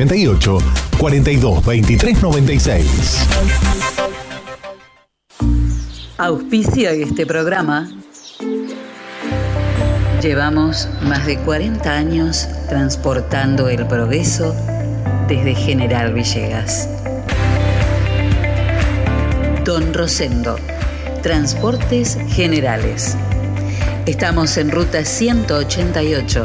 38 42 23 96. Auspicia este programa. Llevamos más de 40 años transportando el progreso desde General Villegas. Don Rosendo, Transportes Generales. Estamos en ruta 188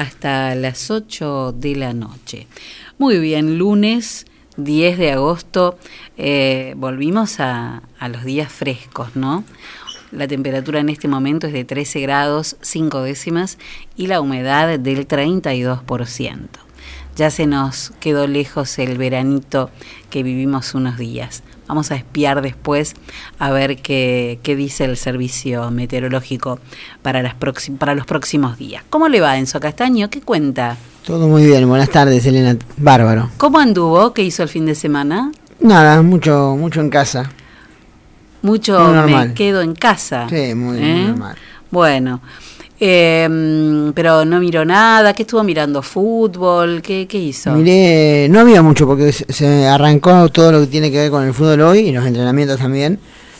hasta las 8 de la noche. Muy bien, lunes 10 de agosto. eh, volvimos a, a los días frescos, ¿no? La temperatura en este momento es de 13 grados 5 décimas y la humedad del 32%. Ya se nos quedó lejos el veranito que vivimos unos días. Vamos a espiar después a ver qué, qué dice el servicio meteorológico para, las para los próximos días. ¿Cómo le va Enzo Castaño? ¿Qué cuenta? Todo muy bien, buenas tardes, Elena. Bárbaro. ¿Cómo anduvo? ¿Qué hizo el fin de semana? Nada, mucho, mucho en casa. Mucho me quedo en casa. Sí, muy, muy ¿Eh? normal. Bueno, eh, pero no miró nada. ¿Qué estuvo mirando? ¿Fútbol? ¿Qué, qué hizo? Miré, no había mucho porque se, arrancó todo lo que tiene que ver con el fútbol hoy y los entrenamientos también.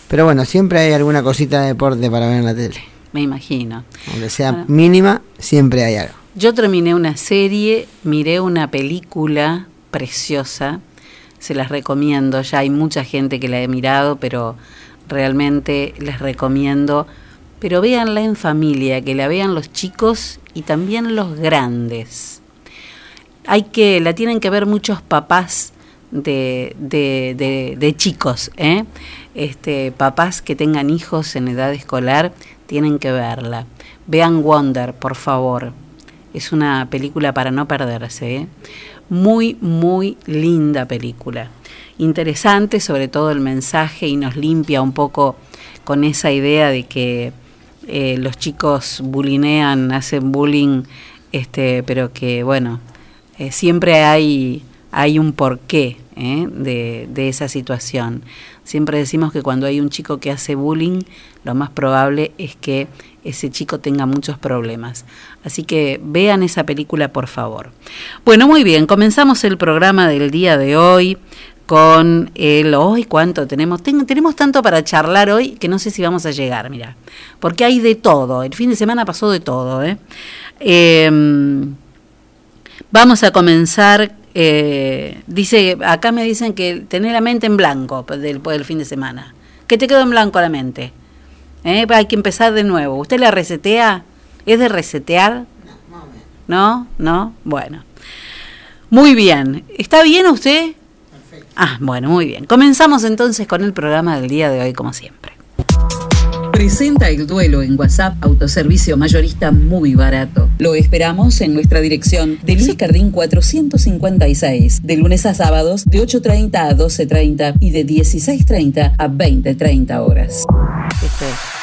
Pero bueno, siempre hay alguna cosita de deporte para ver en la tele. Me imagino. Aunque sea mínima, siempre hay algo. Yo terminé una serie, miré una película preciosa, se las recomiendo, ya hay mucha gente que la he mirado, pero realmente les recomiendo, pero véanla en familia, que la vean los chicos y también los grandes. Hay que, la tienen que ver muchos papás de, de, de- chicos, ¿eh? este, papás que tengan hijos en edad escolar, tienen que verla. Vean Wonder, por favor. Es una película para no perderse. ¿eh? Muy, muy linda película. Interesante, sobre todo el mensaje, y nos limpia un poco con esa idea de que eh, los chicos bulinean, hacen bullying, este, pero que, bueno, eh, siempre hay, hay un porqué ¿eh? de, de esa situación. Siempre decimos que cuando hay un chico que hace bullying, lo más probable es que ese chico tenga muchos problemas. Así que vean esa película, por favor. Bueno, muy bien, comenzamos el programa del día de hoy con el hoy cuánto tenemos Ten- tenemos tanto para charlar hoy que no sé si vamos a llegar mira porque hay de todo el fin de semana pasó de todo ¿eh? Em, vamos a comenzar eh, dice acá me dicen que tener la mente en blanco del, del fin de semana. Que te quedó en blanco la mente ¿Eh? hay que empezar de nuevo. Usted la resetea es de resetear no no bueno. Muy bien. Está bien usted Ah, bueno, muy bien. Comenzamos entonces con el programa del día de hoy, como siempre. Presenta el duelo en WhatsApp Autoservicio Mayorista muy barato. Lo esperamos en nuestra dirección de Luis Cardín 456, de lunes a sábados de 8.30 a 12.30 y de 16.30 a 20.30 horas. Este.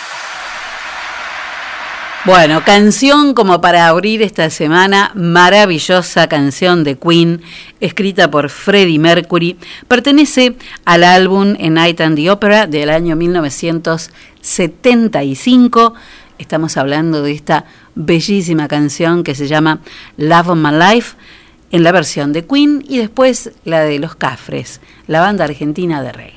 Bueno, canción como para abrir esta semana, maravillosa canción de Queen, escrita por Freddie Mercury, pertenece al álbum A Night and the Opera del año 1975. Estamos hablando de esta bellísima canción que se llama Love of My Life, en la versión de Queen y después la de Los Cafres, la banda argentina de reggae.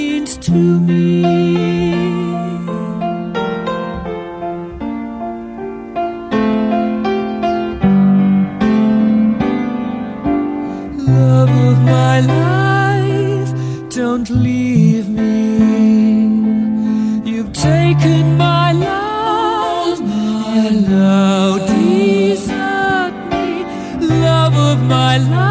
to me. Love of my life, don't leave me. You've taken my love, desert me. Love of my life,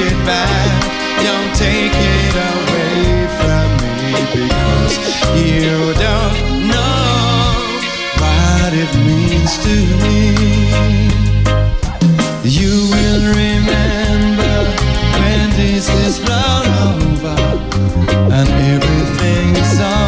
It back. Don't take it away from me because you don't know what it means to me. You will remember when this is over and everything's all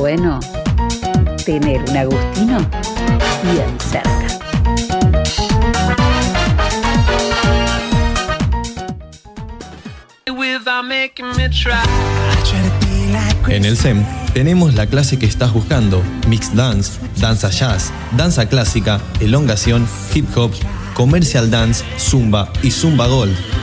bueno tener un Agustino bien cerca. En el SEM tenemos la clase que estás buscando, Mixed Dance, Danza Jazz, Danza Clásica, Elongación, Hip Hop, Commercial Dance, Zumba y Zumba Gold.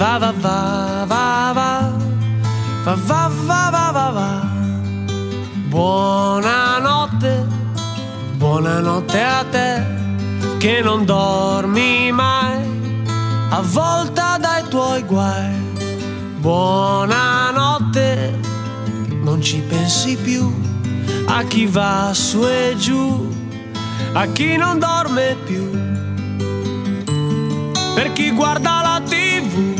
va va va va va. Va va va va va va. Buonanotte, buonanotte a te che non dormi mai, avvolta dai tuoi guai. Buonanotte, non ci pensi più a chi va su e giù, a chi non dorme più, per chi guarda la tv,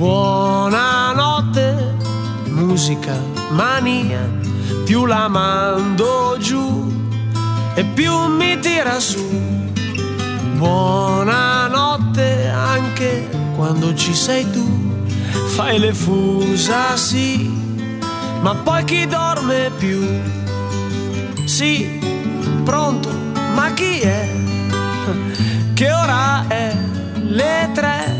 Buonanotte, musica, mania, più la mando giù e più mi tira su. Buonanotte anche quando ci sei tu, fai le fusa sì, ma poi chi dorme più? Sì, pronto, ma chi è? Che ora è? Le tre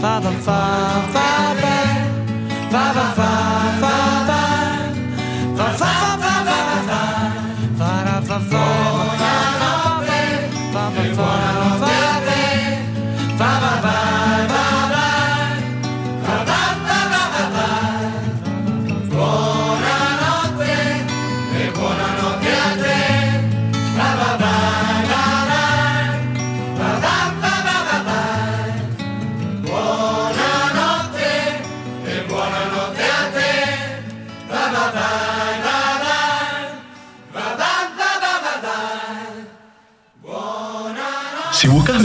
fa fa fa fa fa. Fa fa fa fa fa. Fa fa fa fa fa. Fa fa fa fa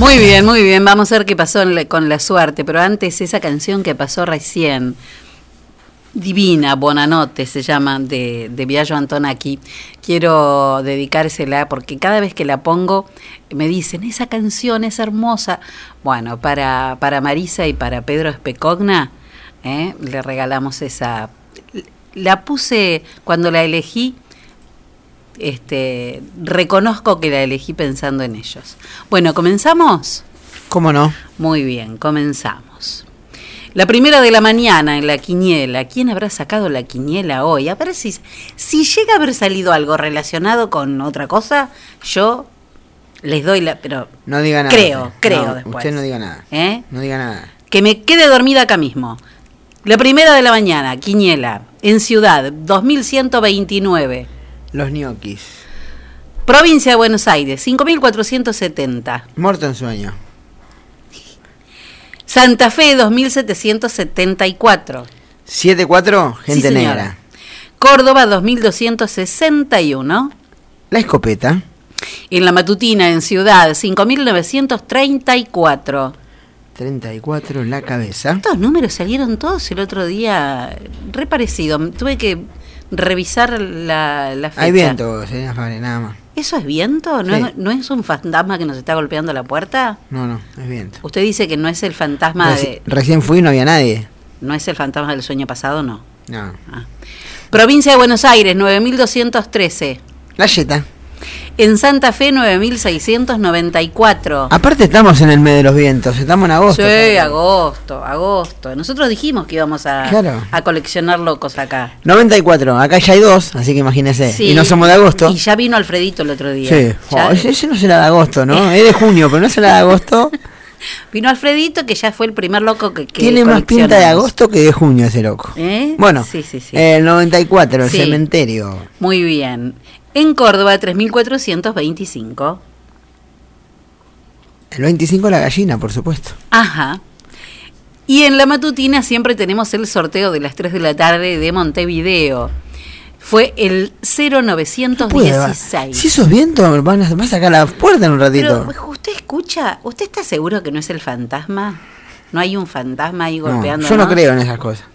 Muy bien, muy bien. Vamos a ver qué pasó la- con la suerte. Pero antes, esa canción que pasó recién, Divina, Bonanote, se llama, de, de Biagio Antonacchi. Quiero dedicársela porque cada vez que la pongo me dicen, esa canción es hermosa. Bueno, para, para Marisa y para Pedro Especogna, ¿eh? le regalamos esa. La puse cuando la elegí este, reconozco que la elegí pensando en ellos. Bueno, ¿comenzamos? ¿Cómo no? Muy bien, comenzamos. La primera de la mañana en la quiniela. ¿Quién habrá sacado la quiniela hoy? A ver si, si llega a haber salido algo relacionado con otra cosa, yo les doy la... Pero No diga nada. Creo, creo No, después. Usted no diga nada. ¿Eh? No diga nada. Que me quede dormida acá mismo. La primera de la mañana, quiniela, en Ciudad, 2129. Los ñoquis. Provincia de Buenos Aires, 5470. Muerto en sueño. Santa Fe, 2774. 7-4, gente Sí, negra. Córdoba, 2261. La escopeta. En la matutina, en Ciudad, 5934. 34, la cabeza. Estos números salieron todos el otro día re parecido. Tuve que revisar la, la fecha. Hay viento, señora Fabre, nada más. ¿Eso es viento? ¿No, Sí. es, ¿No es un fantasma que nos está golpeando la puerta? No, no, es viento. Usted dice que no es el fantasma Reci- de... Recién fui y no había nadie. ¿No es el fantasma del sueño pasado? No. No. Provincia de Buenos Aires, 9213. La yeta. En Santa Fe, 9694. Aparte estamos en el mes de los vientos, estamos en agosto. Sí, agosto, agosto. Nosotros dijimos que íbamos a, Claro. a coleccionar locos acá. 94, acá ya hay dos, así que imagínese. Sí. Y no somos de agosto. Y ya vino Alfredito el otro día. Sí. Oh, ese, ese no será de agosto, ¿no? Es de junio, pero no será de agosto. Vino Alfredito, que ya fue el primer loco que, que Tiene más pinta de agosto que de junio ese loco. ¿Eh? Bueno, Sí, sí, sí. el 94, el cementerio. Muy bien. En Córdoba, 3425. El 25 la gallina, por supuesto. Ajá. Y en la matutina siempre tenemos el sorteo de las 3 de la tarde de Montevideo. Fue el Puede, va. 0916. Si esos vientos van a, sacar la puerta en un ratito. Pero usted escucha, ¿usted está seguro que no es el fantasma? ¿No hay un fantasma ahí No, golpeando? yo no creo en esas cosas.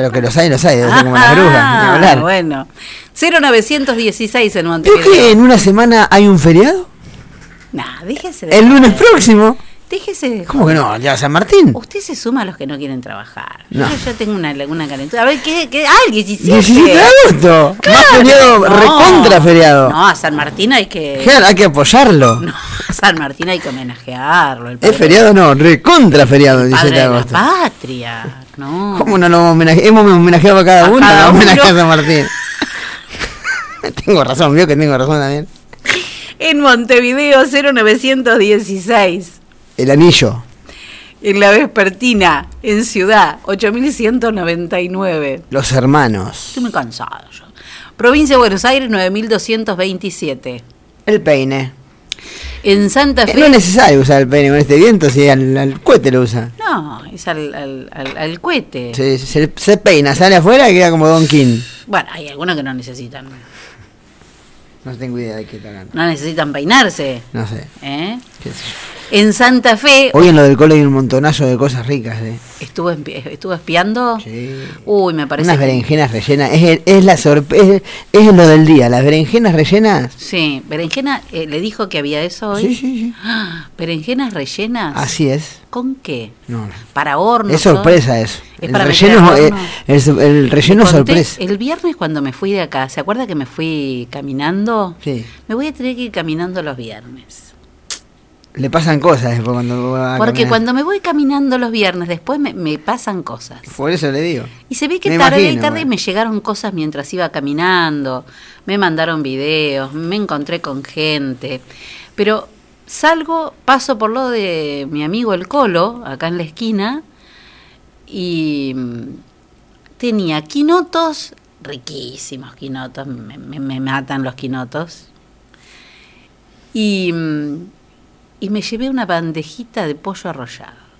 Pero que los hay, los hay, debe ser como las brujas, Ah, hablar. bueno. 0916 en ¿Vio Montevideo. que en una semana hay un feriado? Nah, déjese de El lunes próximo. Déjese de ¿Cómo que no? ¿Ya San Martín? Usted se suma a los que no quieren trabajar. No. Yo ya tengo una, una calentura. A ver, ¿qué? qué? ¡Ah, el 17! 17 de agosto. Más feriado, No. recontra feriado. No, a San Martín hay que... Claro, hay que apoyarlo. No, a San Martín hay que homenajearlo. El ¿Es feriado no? Recontra feriado el padre 17 de de la agosto. patria. No. ¿Cómo no lo homenaje- Hemos homenajeado a cada A uno, cada uno. a San Martín. tengo razón, vio que tengo razón también. En Montevideo 0916. El anillo. En la vespertina, en Ciudad, 8199. Los hermanos. Estoy muy cansado yo. Provincia de Buenos Aires, 9227. El peine. En Santa Eh, Fe. No es necesario usar el peine con este viento si al, al cohete lo usa. No, es al, al, al- al cohete. Se, se- se peina, sale afuera y queda como Don King. Bueno, hay algunos que no necesitan. No tengo idea de qué está hablando. No necesitan peinarse. No sé. ¿eh? qué yo. En Santa Fe. Hoy en lo del cole hay un montonazo de cosas ricas. ¿eh? ¿Estuvo, estuvo espiando? Uy, me parece. Unas que- berenjenas rellenas. Es, la sorpresa. Es, es lo del día. Las berenjenas rellenas. Sí, berenjena, eh, ¿le dijo que había eso hoy? Sí, sí, sí. Ah, ¿Berenjenas rellenas? Así es. ¿Con qué? No. ¿Para horno? Es sorpresa eso. Es el para relleno, eh, el, relleno conté sorpresa. El viernes cuando me fui de acá, ¿se acuerda que me fui caminando? Sí. Me voy a tener que ir caminando los viernes. Le pasan cosas después cuando va Porque cuando me voy caminando los viernes, después me, me pasan cosas. Por eso le digo. Y se ve que Me tarde y tarde bueno. me llegaron cosas mientras iba caminando, me mandaron videos, me encontré con gente. Pero salgo, paso por lo de mi amigo el Colo, acá en la esquina, y mm, tenía quinotos, riquísimos quinotos, me, me- me matan los quinotos. Y mm, y me llevé una bandejita de pollo arrollado.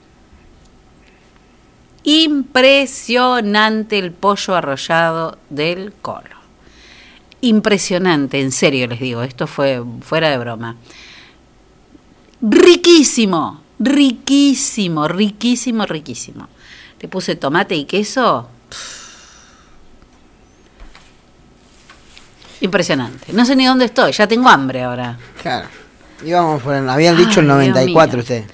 Impresionante el pollo arrollado del colo. Impresionante, en serio les digo, esto fue fuera de broma. Riquísimo, riquísimo, riquísimo, riquísimo. Le puse tomate y queso. Impresionante. No sé ni dónde estoy, ya tengo hambre ahora. Claro. Íbamos por el, habían dicho el Ay, Dios 94 mío. usted.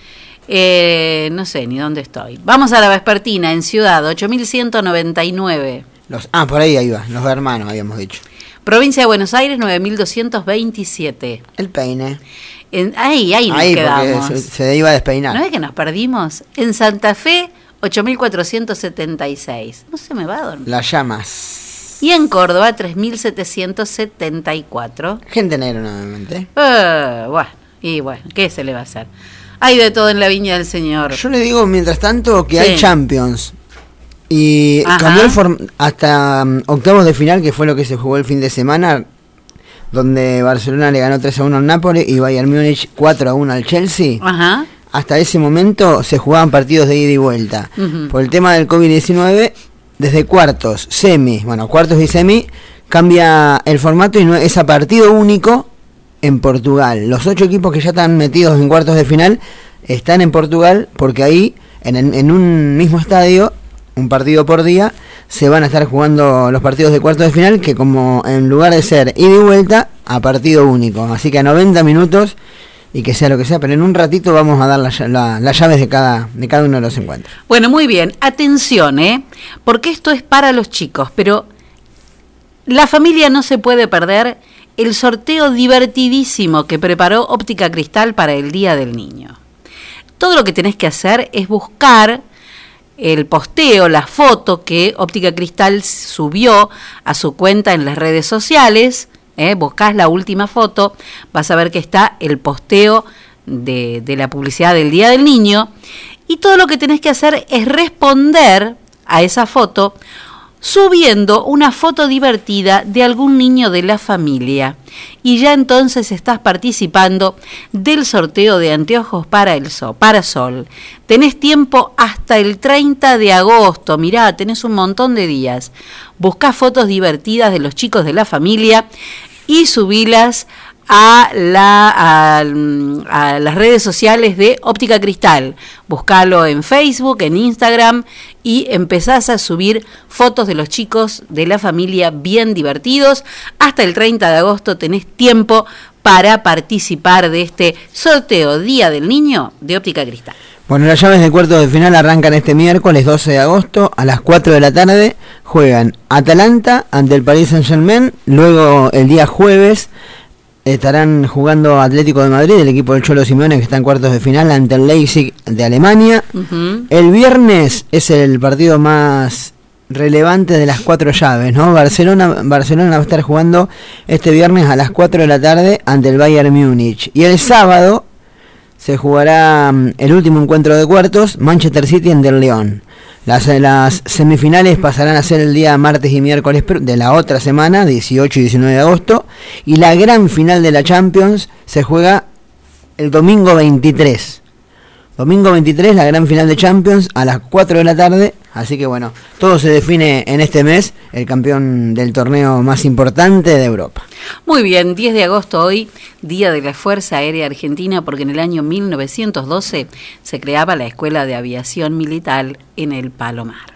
Eh, no sé ni dónde estoy. Vamos a la vespertina en Ciudad, 8199. Los, ah, por ahí iba, los hermanos habíamos dicho. Provincia de Buenos Aires, 9227. El peine. En, ahí, ahí nos Ahí, porque quedamos. se, se iba a despeinar. ¿No es que nos perdimos? En Santa Fe, 8476. No se me va a dormir. Las llamas. Y en Córdoba, 3774. Gente negra nuevamente. Bueno, y bueno, ¿qué se le va a hacer? Hay de todo en la viña del Señor. Yo le digo, mientras tanto, que Sí. hay Champions. Y Ajá. cambió el hasta mm, octavos de final, que fue lo que se jugó el fin de semana, donde Barcelona le ganó 3 a 1 al Napoli y Bayern Múnich 4 a 1 al Chelsea. Ajá. Hasta ese momento se jugaban partidos de ida y vuelta. Por el tema del COVID-19, desde cuartos, semi, bueno, cuartos y semi, cambia el formato y no es a partido único en Portugal. Los ocho equipos que ya están metidos en cuartos de final están en Portugal porque ahí, en, en un mismo estadio, un partido por día, se van a estar jugando los partidos de cuartos de final que como en lugar de ser ida y vuelta, a partido único. Así que a 90 minutos y que sea lo que sea, pero en un ratito vamos a dar las la- llaves de cada, de cada uno de los encuentros. Bueno, muy bien. Atención, ¿eh? Porque esto es para los chicos, pero la familia no se puede perder el sorteo divertidísimo que preparó Óptica Cristal para el Día del Niño. Todo lo que tenés que hacer es buscar el posteo, la foto que Óptica Cristal subió a su cuenta en las redes sociales. ¿Eh? Buscás la última foto, vas a ver que está el posteo de, de la publicidad del Día del Niño. Y todo lo que tenés que hacer es responder a esa foto subiendo una foto divertida de algún niño de la familia. Y ya entonces estás participando del sorteo de anteojos para el sol, sol. Tenés tiempo hasta el 30 de agosto. Mirá, tenés un montón de días. Buscá fotos divertidas de los chicos de la familia y subilas a, la, a, las redes sociales de Óptica Cristal. Buscalo en Facebook, en Instagram y empezás a subir fotos de los chicos de la familia bien divertidos. Hasta el 30 de agosto tenés tiempo para participar de este sorteo Día del Niño de Óptica Cristal. Bueno, las llaves de cuartos de final arrancan este miércoles 12 de agosto a las 4 de la tarde. Juegan Atalanta ante el Paris Saint Germain. Luego el día jueves estarán jugando Atlético de Madrid, el equipo del Cholo Simeone que está en cuartos de final ante el Leipzig de Alemania. El viernes es el partido más relevante de las cuatro llaves, ¿no? Barcelona, Barcelona va a estar jugando este viernes a las 4 de la tarde ante el Bayern Múnich. Y el sábado se jugará mm, el último encuentro de cuartos, Manchester City ante el León. Las, las semifinales pasarán a ser el día martes y miércoles de la otra semana, 18 y 19 de agosto. Y la gran final de la Champions se juega el domingo 23. Domingo 23, la gran final de Champions a las 4 de la tarde. Así que bueno, todo se define en este mes, el campeón del torneo más importante de Europa. Muy bien, 10 de agosto hoy, Día de la Fuerza Aérea Argentina, porque en el año 1912 se creaba la Escuela de Aviación Militar en el Palomar.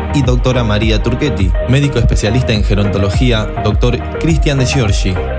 y doctora María Turchetti. Médico especialista en gerontología, doctor Cristian de Giorgi.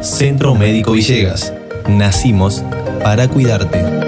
Centro Médico Villegas. Nacimos para cuidarte.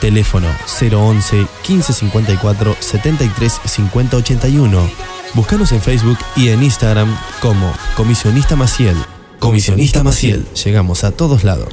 Teléfono 011 1554 73 50 81. Búscanos en Facebook y en Instagram como Comisionista Maciel. Comisionista Maciel. Llegamos a todos lados.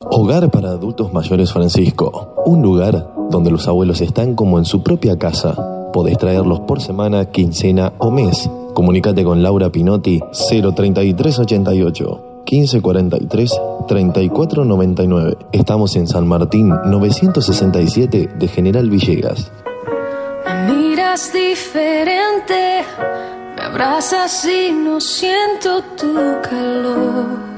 Hogar para Adultos Mayores Francisco. Un lugar donde los abuelos están como en su propia casa. Podés traerlos por semana, quincena o mes. Comunicate con Laura Pinotti 03388 1543 3499. Estamos en San Martín 967 de General Villegas. Me miras diferente, me abrazas y no siento tu calor.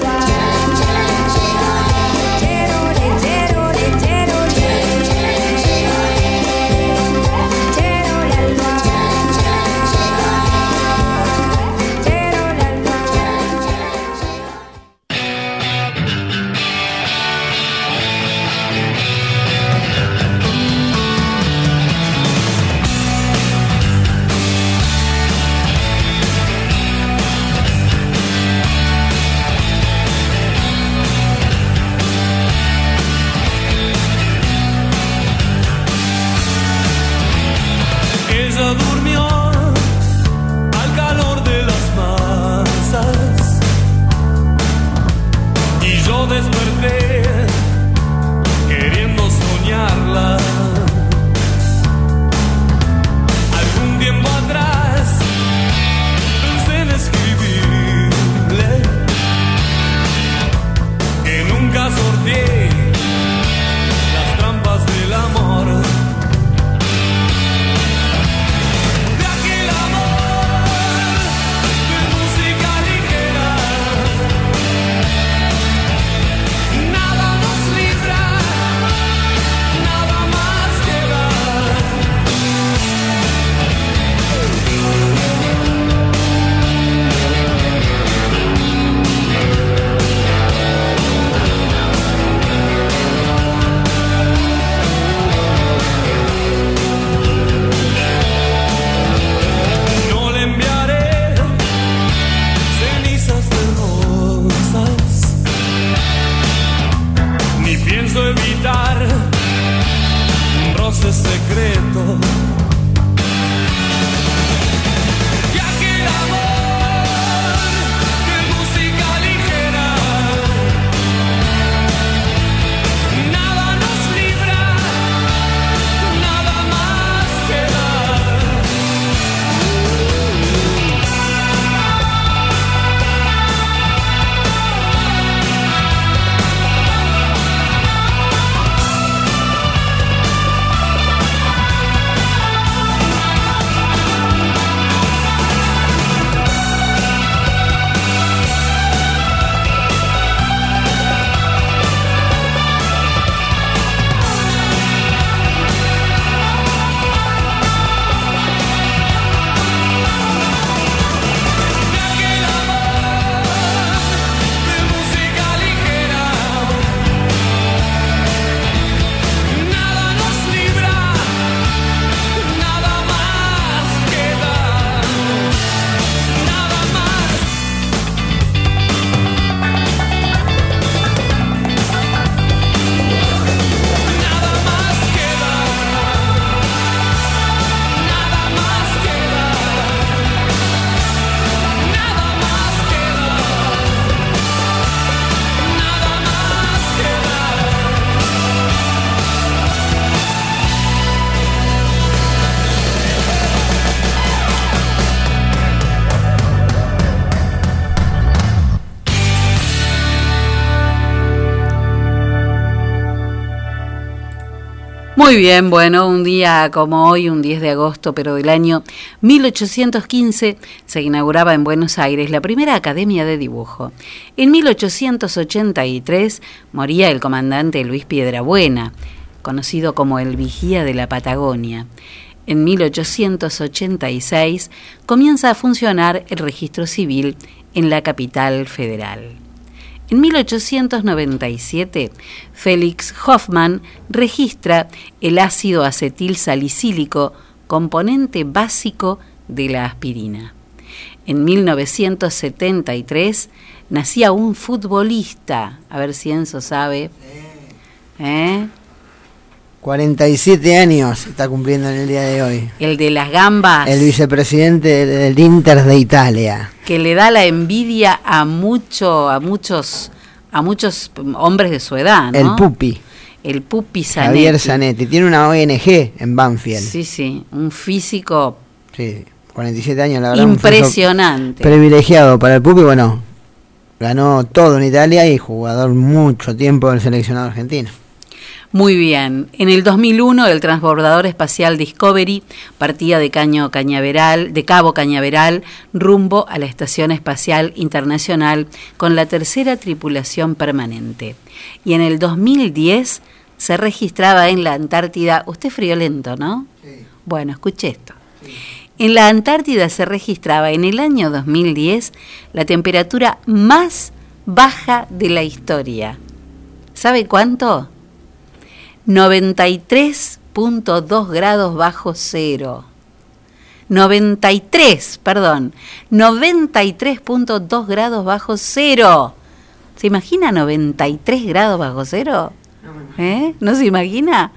Muy bien, bueno, un día como hoy, un 10 de agosto, pero del año 1815, se inauguraba en Buenos Aires la primera academia de dibujo. En 1883 moría el comandante Luis Piedrabuena, conocido como el Vigía de la Patagonia. En 1886 comienza a funcionar el registro civil en la capital federal. En 1897, Félix Hoffman registra el ácido acetil salicílico, componente básico de la aspirina. En 1973 nacía un futbolista, a ver si Enzo sabe. ¿Eh? 47 años está cumpliendo en el día de hoy. El de las gambas. El vicepresidente del Inter de Italia. que le da la envidia a mucho, a muchos, a muchos hombres de su edad, ¿no? El Pupi. El Pupi Zanetti. Javier Zanetti. Tiene una ONG en Banfield. Sí, sí, un físico Sí, 47 años, la verdad. impresionante. Privilegiado para el Pupi, bueno, ganó todo en Italia y jugador mucho tiempo del seleccionado argentino. Muy bien. En el 2001 el transbordador espacial Discovery partía de Caño Cañaveral, de Cabo Cañaveral, rumbo a la Estación Espacial Internacional con la tercera tripulación permanente. Y en el 2010 se registraba en la Antártida, usted es friolento, ¿no? Bueno, escuche esto. En la Antártida se registraba en el año 2010 la temperatura más baja de la historia. ¿Sabe cuánto? 93.2 grados bajo cero. 93, perdón, 93.2 grados bajo cero. ¿Se imagina 93 grados bajo cero? ¿Eh? ¿No se imagina?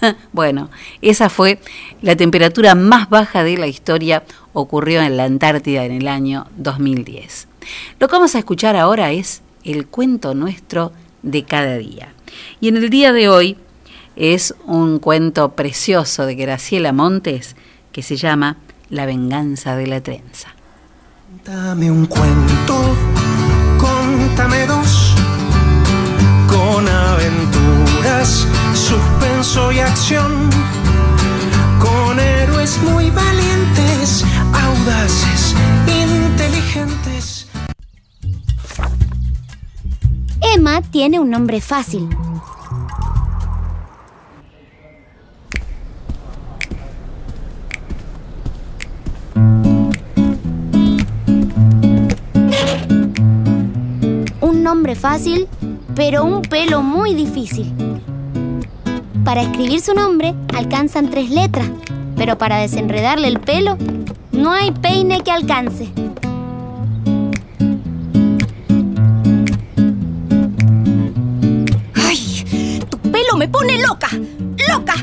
bueno, esa fue la temperatura más baja de la historia, ocurrió en la Antártida en el año 2010. Lo que vamos a escuchar ahora es el cuento nuestro de cada día. Y en el día de hoy es un cuento precioso de Graciela Montes que se llama La venganza de la trenza. Dame un cuento, contame dos, con aventuras, suspenso y acción, con héroes muy valientes, audaces, inteligentes. Emma tiene un nombre fácil. Nombre fácil, pero un pelo muy difícil. Para escribir su nombre alcanzan tres letras, pero para desenredarle el pelo no hay peine que alcance. ¡Ay! ¡Tu pelo me pone loca! ¡Loca!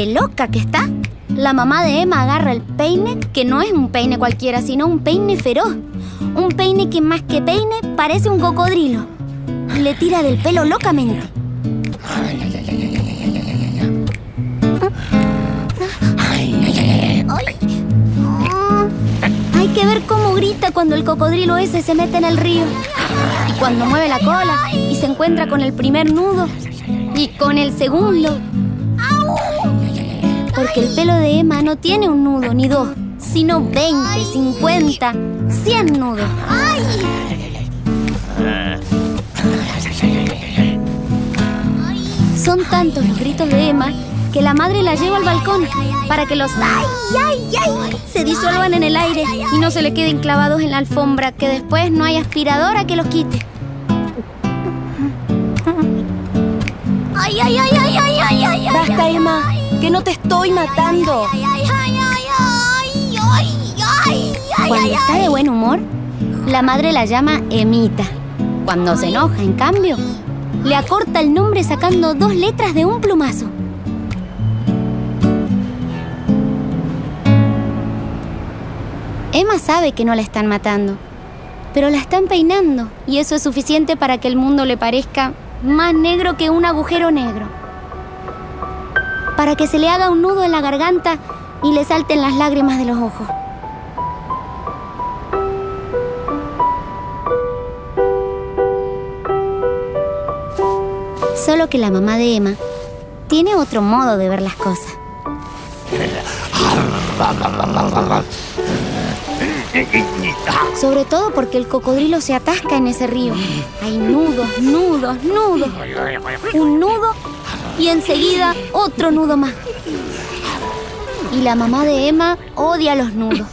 De loca que está, la mamá de Emma agarra el peine, que no es un peine cualquiera, sino un peine feroz. Un peine que más que peine parece un cocodrilo. Le tira del pelo locamente. Hay que ver cómo grita cuando el cocodrilo ese se mete en el río. Y cuando mueve la cola y se encuentra con el primer nudo. Y con el segundo. Porque el pelo de Emma no tiene un nudo ni dos, sino 20, 50, 100 nudos. Son tantos los gritos de Emma que la madre la lleva al balcón para que los ¡ay, ay, ay! se disuelvan en el aire y no se le queden clavados en la alfombra, que después no hay aspiradora que los quite. ¡Ay, ay, ay, ay, ay, ay, ay! Basta, Emma, que no te estoy matando. Cuando está de buen humor, la madre la llama Emita. Cuando se enoja, en cambio, le acorta el nombre sacando dos letras de un plumazo. Emma sabe que no la están matando, pero la están peinando y eso es suficiente para que el mundo le parezca más negro que un agujero negro para que se le haga un nudo en la garganta y le salten las lágrimas de los ojos. Solo que la mamá de Emma tiene otro modo de ver las cosas. Sobre todo porque el cocodrilo se atasca en ese río. Hay nudos, nudos, nudos. Un nudo y enseguida otro nudo más. Y la mamá de Emma odia los nudos.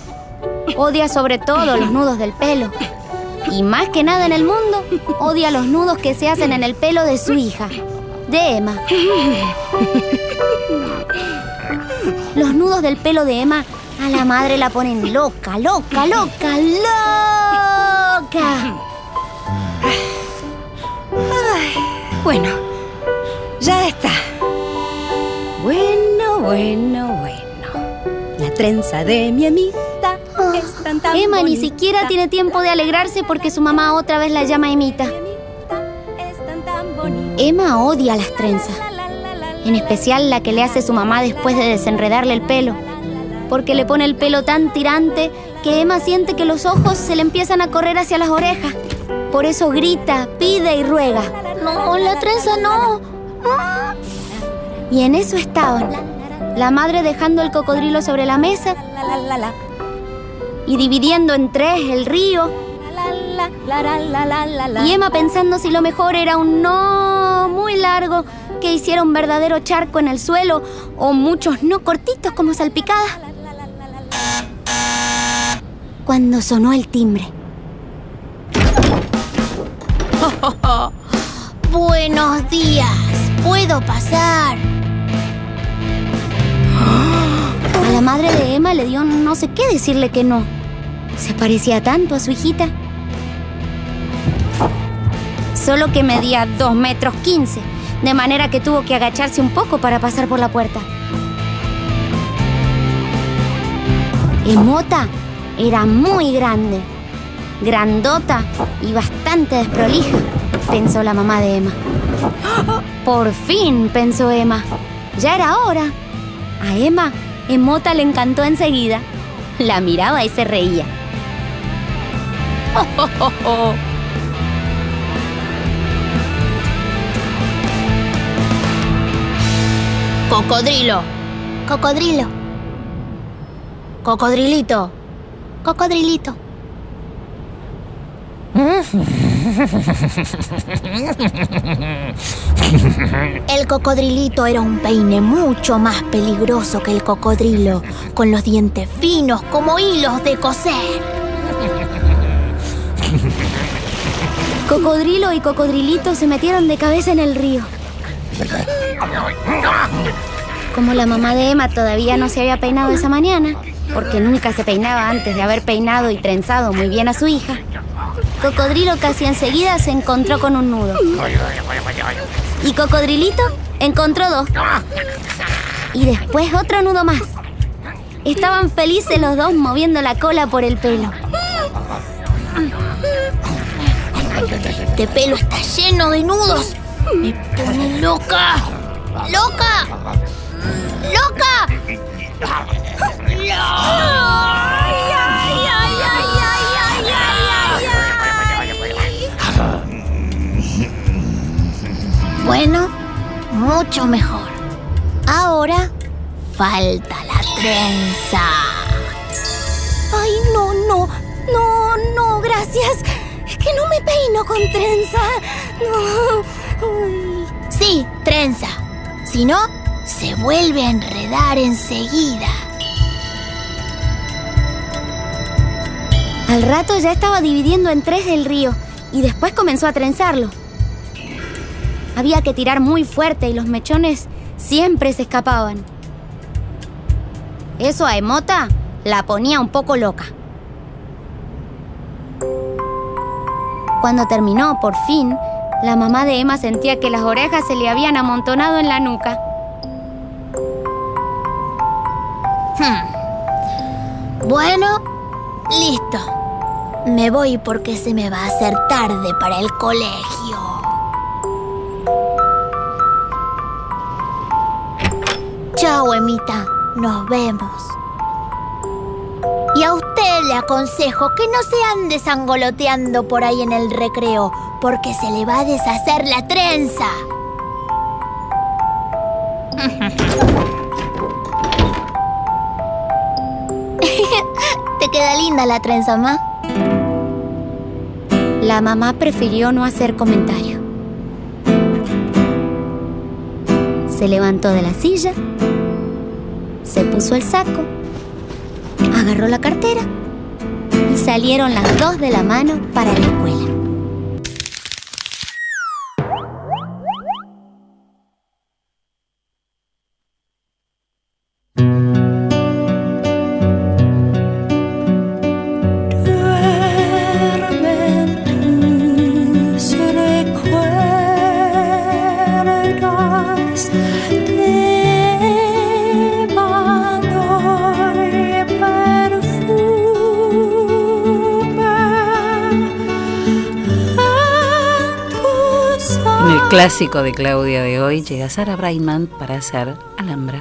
Odia sobre todo los nudos del pelo. Y más que nada en el mundo, odia los nudos que se hacen en el pelo de su hija, de Emma. Los nudos del pelo de Emma a la madre la ponen loca, loca, loca, loca. Bueno, ya está. Bueno, bueno. La trenza de mi amita es tan tan Emma ni siquiera tiene tiempo de alegrarse porque su mamá otra vez la llama Emita. Emma odia las trenzas, en especial la que le hace su mamá después de desenredarle el pelo, porque le pone el pelo tan tirante que Emma siente que los ojos se le empiezan a correr hacia las orejas. Por eso grita, pide y ruega. No, la trenza no. Y en eso estaban, la madre dejando el cocodrilo sobre la mesa y dividiendo en tres el río. Y Emma pensando si lo mejor era un no muy largo que hiciera un verdadero charco en el suelo o muchos no cortitos como salpicadas. Cuando sonó el timbre. Buenos días. ¿Puedo pasar? La madre de Emma le dio no sé qué decirle que no. Se parecía tanto a su hijita. Solo que medía 2 metros 15, de manera que tuvo que agacharse un poco para pasar por la puerta. Emota era muy grande, grandota y bastante desprolija, pensó la mamá de Emma. Por fin, pensó Emma. Ya era hora. A Emma, Emota le encantó enseguida. La miraba y se reía. Cocodrilo. Cocodrilo. Cocodrilito. Cocodrilito. El cocodrilito era un peine mucho más peligroso que el cocodrilo, con los dientes finos como hilos de coser. Cocodrilo y cocodrilito se metieron de cabeza en el río. Como la mamá de Emma todavía no se había peinado esa mañana, porque nunca se peinaba antes de haber peinado y trenzado muy bien a su hija, Cocodrilo casi enseguida se encontró con un nudo. Y Cocodrilito encontró dos. Y después otro nudo más. Estaban felices los dos moviendo la cola por el pelo. Este pelo está lleno de nudos. Me pone loca. ¡Loca! ¡Loca! Bueno, mucho mejor. Ahora falta la trenza. Ay, no, no, no, no, gracias. Es que no me peino con trenza. No. Ay. Sí, trenza. Si no, se vuelve a enredar enseguida. Al rato ya estaba dividiendo en tres el río y después comenzó a trenzarlo. Había que tirar muy fuerte y los mechones siempre se escapaban. Eso a Emota la ponía un poco loca. Cuando terminó, por fin, la mamá de Emma sentía que las orejas se le habían amontonado en la nuca. Hmm. Bueno, listo. Me voy porque se me va a hacer tarde para el colegio. Chao, Emita. Nos vemos. Y a usted le aconsejo que no se ande sangoloteando por ahí en el recreo, porque se le va a deshacer la trenza. Te queda linda la trenza, ma. La mamá prefirió no hacer comentario. Se levantó de la silla, se puso el saco, agarró la cartera y salieron las dos de la mano para clásico de Claudia de hoy llega Sara Brightman para hacer Alhambra.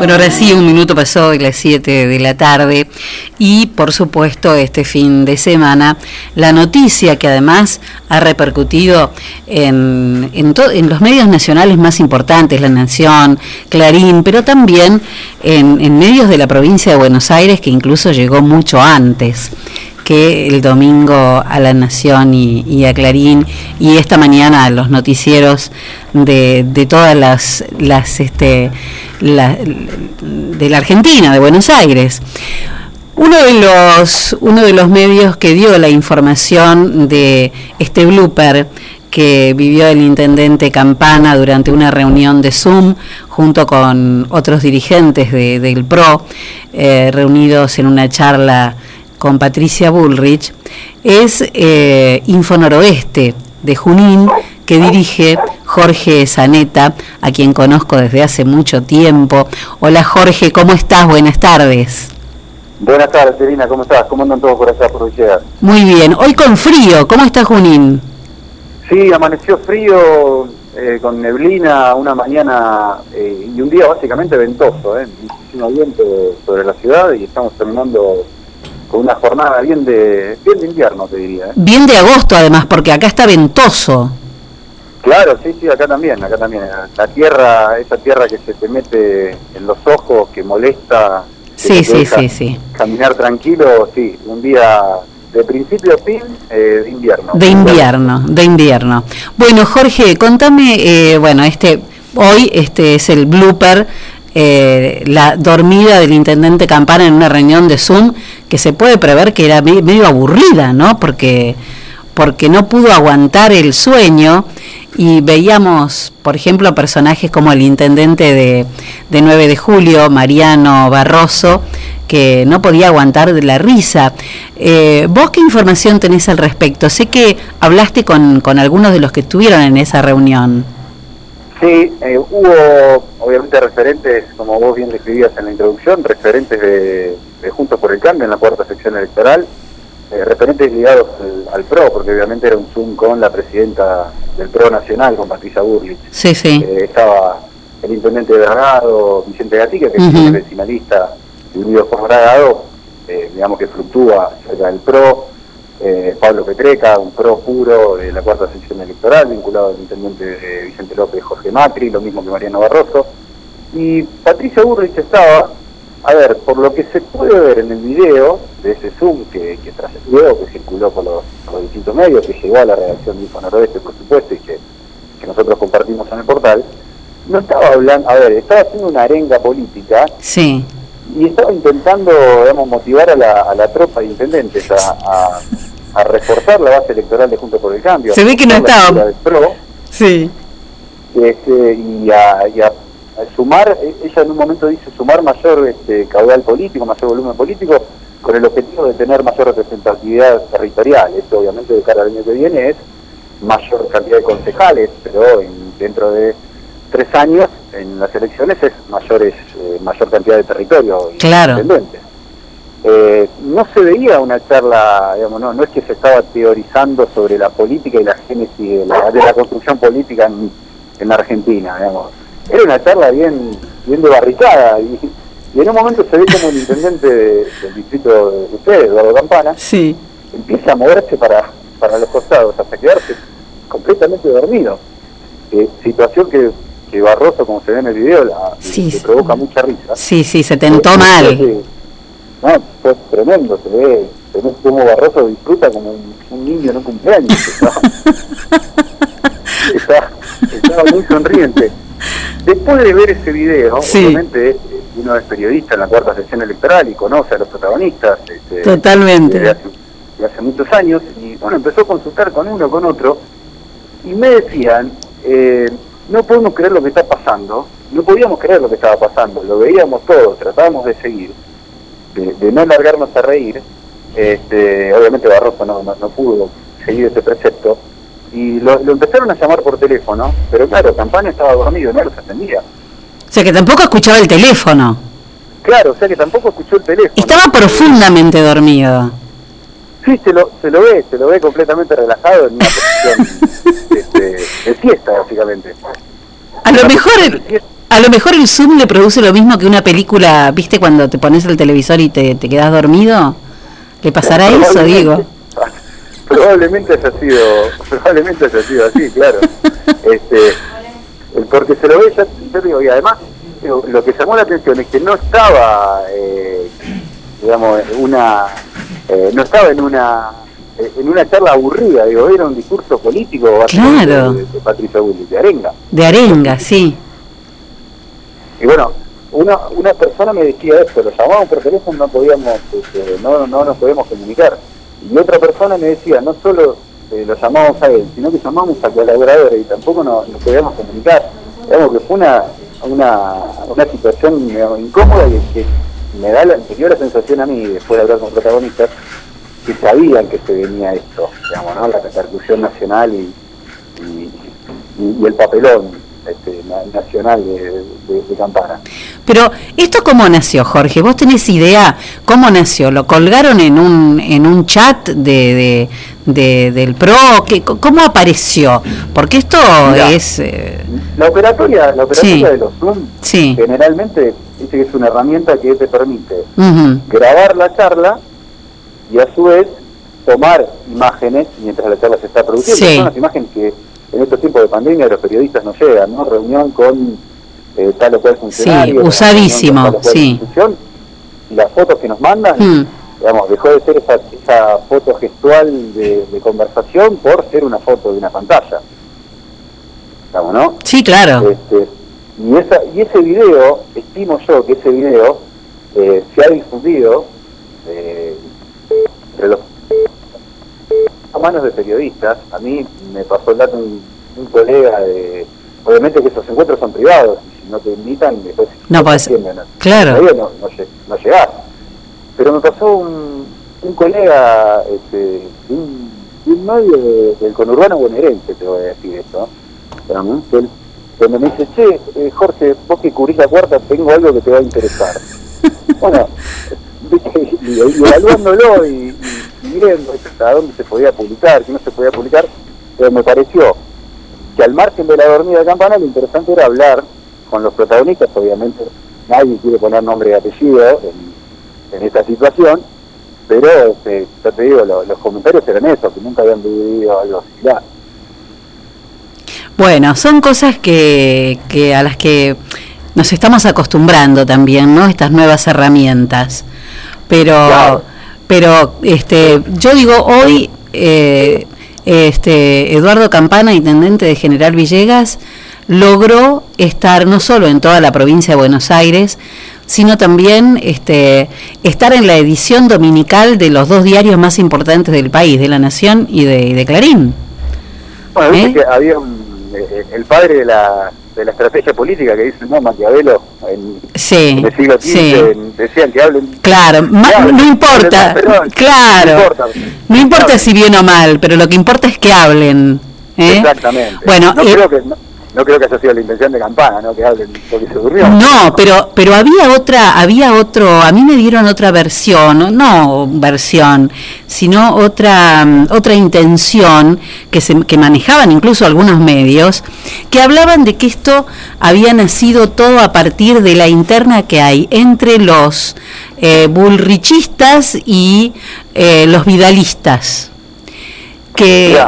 Bueno, ahora sí, un minuto pasó de las 7 de la tarde y por supuesto este fin de semana la noticia que además ha repercutido en, en, los medios nacionales más importantes, La Nación, Clarín, pero también en medios de la provincia de Buenos Aires que incluso llegó mucho antes el domingo a La Nación y, a Clarín y esta mañana a los noticieros de, todas las, las este, de la Argentina, de Buenos Aires. Uno de los uno de los medios que dio la información de este blooper que vivió el intendente Campana durante una reunión de Zoom junto con otros dirigentes de- del PRO eh, reunidos en una charla con Patricia Bullrich es eh, Info Noroeste de Junín que dirige Jorge Zaneta, a quien conozco desde hace mucho tiempo. Hola Jorge, ¿cómo estás? Buenas tardes. Buenas tardes, Irina, ¿cómo estás? ¿Cómo andan todos por allá, por Villegas? Muy bien, hoy con frío, ¿cómo está Junín? Sí, amaneció frío, eh, con neblina, una mañana eh, y un día básicamente ventoso, ¿eh? muchísimo viento sobre la ciudad y estamos terminando con una jornada bien de, bien de invierno, te diría. ¿eh? Bien de agosto además, porque acá está ventoso. Claro, sí, sí, acá también, acá también. La tierra, esa tierra que se te mete en los ojos, que molesta, que Sí, sí, sí, sí. caminar tranquilo, sí, un día de principio a fin eh, de invierno. De invierno, de invierno. Bueno, Jorge, contame, eh, bueno, este hoy este es el blooper, eh, la dormida del intendente Campana en una reunión de Zoom que se puede prever que era me- medio aburrida, ¿no? Porque porque no pudo aguantar el sueño y veíamos, por ejemplo, personajes como el intendente de, de 9 de julio, Mariano Barroso, que no podía aguantar de la risa. Eh, ¿Vos qué información tenés al respecto? Sé que hablaste con, con algunos de los que estuvieron en esa reunión. Sí, eh, hubo obviamente referentes, como vos bien describías en la introducción, referentes de, de Juntos por el Cambio en la cuarta sección electoral, eh, referentes ligados al, al PRO, porque obviamente era un Zoom con la presidenta del PRO Nacional, con Patricia Burlich. Sí, sí. Eh, estaba el intendente de Bragado, Vicente Gatica, que es el vecinalista de Unidos por Bragado, eh, digamos que fluctúa cerca del PRO, eh, Pablo Petreca, un PRO puro de la cuarta sección electoral, vinculado al intendente eh, Vicente López Jorge Macri, lo mismo que Mariano Barroso. Y Patricia Burrich estaba, a ver, por lo que se puede ver en el video de ese Zoom que, que trascendió, que circuló por los, por los distintos medios, que llegó a la redacción de Info Noroeste, por supuesto, y que, que nosotros compartimos en el portal, no estaba hablando, a ver, estaba haciendo una arenga política Sí. y estaba intentando, digamos, motivar a la, a la tropa de intendentes a, a, a reforzar la base electoral de Juntos por el Cambio. Se ve que no estaba- PRO, Sí. este, y, a, y a- sumar, eh, ella en un momento dice sumar mayor este, caudal político, mayor volumen político, con el objetivo de tener mayor representatividad territorial. Esto obviamente de cara al año que viene es mayor cantidad de concejales, pero en- dentro de tres años en las elecciones es mayores, eh, mayor cantidad de territorio y Claro. intendentes. Eh, no se veía una charla, digamos, no, no es que se estaba teorizando sobre la política y la génesis de la, de la construcción política en, en Argentina, digamos. Era una charla bien, bien de barricada y, y en un momento se ve como el intendente de- del distrito de ustedes, Eduardo Campana, Sí. empieza a moverse para, para los costados hasta quedarse completamente dormido. Eh, situación que, que Barroso, como se ve en el video, la, Sí, le provoca mucha risa. Sí, sí, se tentó Eh, mal. No, fue tremendo, se ve, ve cómo Barroso disfruta como un, un niño en un cumpleaños. Estaba, muy sonriente. Después de ver ese video, Sí. obviamente uno es periodista en la cuarta sesión electoral y conoce a los protagonistas. este, Totalmente. Desde hace, desde hace muchos años y bueno, empezó a consultar con uno, con otro y me decían, eh, no podemos creer lo que está pasando, no podíamos creer lo que estaba pasando, lo veíamos todos, tratábamos de seguir, de, de no largarnos a reír, este, obviamente Barroso no, no, no pudo seguir ese precepto, y lo, lo empezaron a llamar por teléfono, pero claro, Campana estaba dormido, no los atendía. O sea que tampoco escuchaba el teléfono. Claro, o sea que tampoco escuchó el teléfono. Estaba profundamente dormido. Sí, se lo, se lo ve, se lo ve completamente relajado en una posición este, de siesta, básicamente. A lo mejor el, a lo mejor el Zoom le produce lo mismo que una película, ¿viste cuando te pones el televisor y te, te quedas dormido? ¿Le pasará eso, digo? Probablemente haya sido, probablemente haya sido así, claro. Este, porque se lo ve, ya, yo digo, y además digo, lo que llamó la atención es que no estaba, eh, digamos, una, eh, no estaba en una en una charla aburrida, digo, era un discurso político Claro. de, de Patricia Bullrich, de arenga. De arenga, sí. Y bueno, una, una persona me decía esto, lo llamábamos por teléfono, no podíamos, este, no, no nos podíamos comunicar. Y otra persona me decía, no solo eh, lo llamamos a él, sino que llamamos a colaboradores y tampoco nos, nos podíamos comunicar. Digamos que fue una, una, una situación incómoda y que me da la, me dio la sensación a mí, después de hablar con protagonistas, que sabían que se venía esto, digamos, ¿no? la repercusión nacional y- y el papelón este, na- nacional de, de- de Campana. Pero, ¿esto cómo nació, Jorge? ¿Vos tenés idea cómo nació? ¿Lo colgaron en un, en un chat de, de, de- del PRO? ¿Qué, ¿Cómo apareció? Porque esto Mirá. es... eh, La operatoria, la operatoria Sí. de los Zoom Sí. generalmente dice que es una herramienta que te permite grabar la charla y a su vez tomar imágenes mientras la charla se está produciendo. Sí. Son las imágenes que en estos tiempos de pandemia los periodistas no llegan, ¿no? Reunión con eh, tal o cual funcionario. usadísimo, sí. institución, y las fotos que nos mandan, Mm. digamos, dejó de ser esa, esa foto gestual de, de conversación por ser una foto de una pantalla. Digamos, ¿no? Sí, claro. Este, y, esa, y ese video, estimo yo que ese video eh, se ha difundido eh, entre los a manos de periodistas. A mí me pasó el dato un, un colega de... Obviamente que esos encuentros son privados, y si no te invitan, después No atienden, ¿no? claro. Todavía no, no, no llegás. Pero me pasó un, un colega este, un, un de- del conurbano bonaerense, te voy a decir esto, que él- donde me dice, che, eh, Jorge, vos que cubrís la cuarta, tengo algo que te va a interesar. bueno, y evaluándolo y, viendo hasta dónde se podía publicar, qué no se podía publicar, eh, me pareció que al margen de la dormida campana lo interesante era hablar con los protagonistas, obviamente nadie quiere poner nombre y apellido en, en esta situación, pero este, ya te digo, lo- los comentarios eran esos, que nunca habían vivido algo similar. Bueno, son cosas que, que a las que nos estamos acostumbrando también, ¿no? Estas nuevas herramientas. Pero, pero, este, yo digo hoy, eh, este, Eduardo Campana, intendente de General Villegas, logró estar no solo en toda la provincia de Buenos Aires, sino también este, estar en la edición dominical de los dos diarios más importantes del país, de La Nación y de, de Clarín. Bueno, viste ¿Eh? que había un, eh, el padre de la, de la estrategia política que dice, no, Maquiavelo, en, Sí, en el siglo XV, sí. en- decían que hablen... Claro, que hablen, no importa, hablen más, perdón, claro, no importa. no importa si bien o mal, pero lo que importa es que hablen. ¿eh? Exactamente. Bueno, no, eh, creo que, no, no creo que haya sido la intención de Campana, ¿no? Que hablen porque se durmió. No, pero pero había otra, había otro, a mí me dieron otra versión, no, versión, sino otra mm, otra intención que se que manejaban incluso algunos medios que hablaban de que esto había nacido todo a partir de la interna que hay entre los eh, bullrichistas y eh, los vidalistas. Que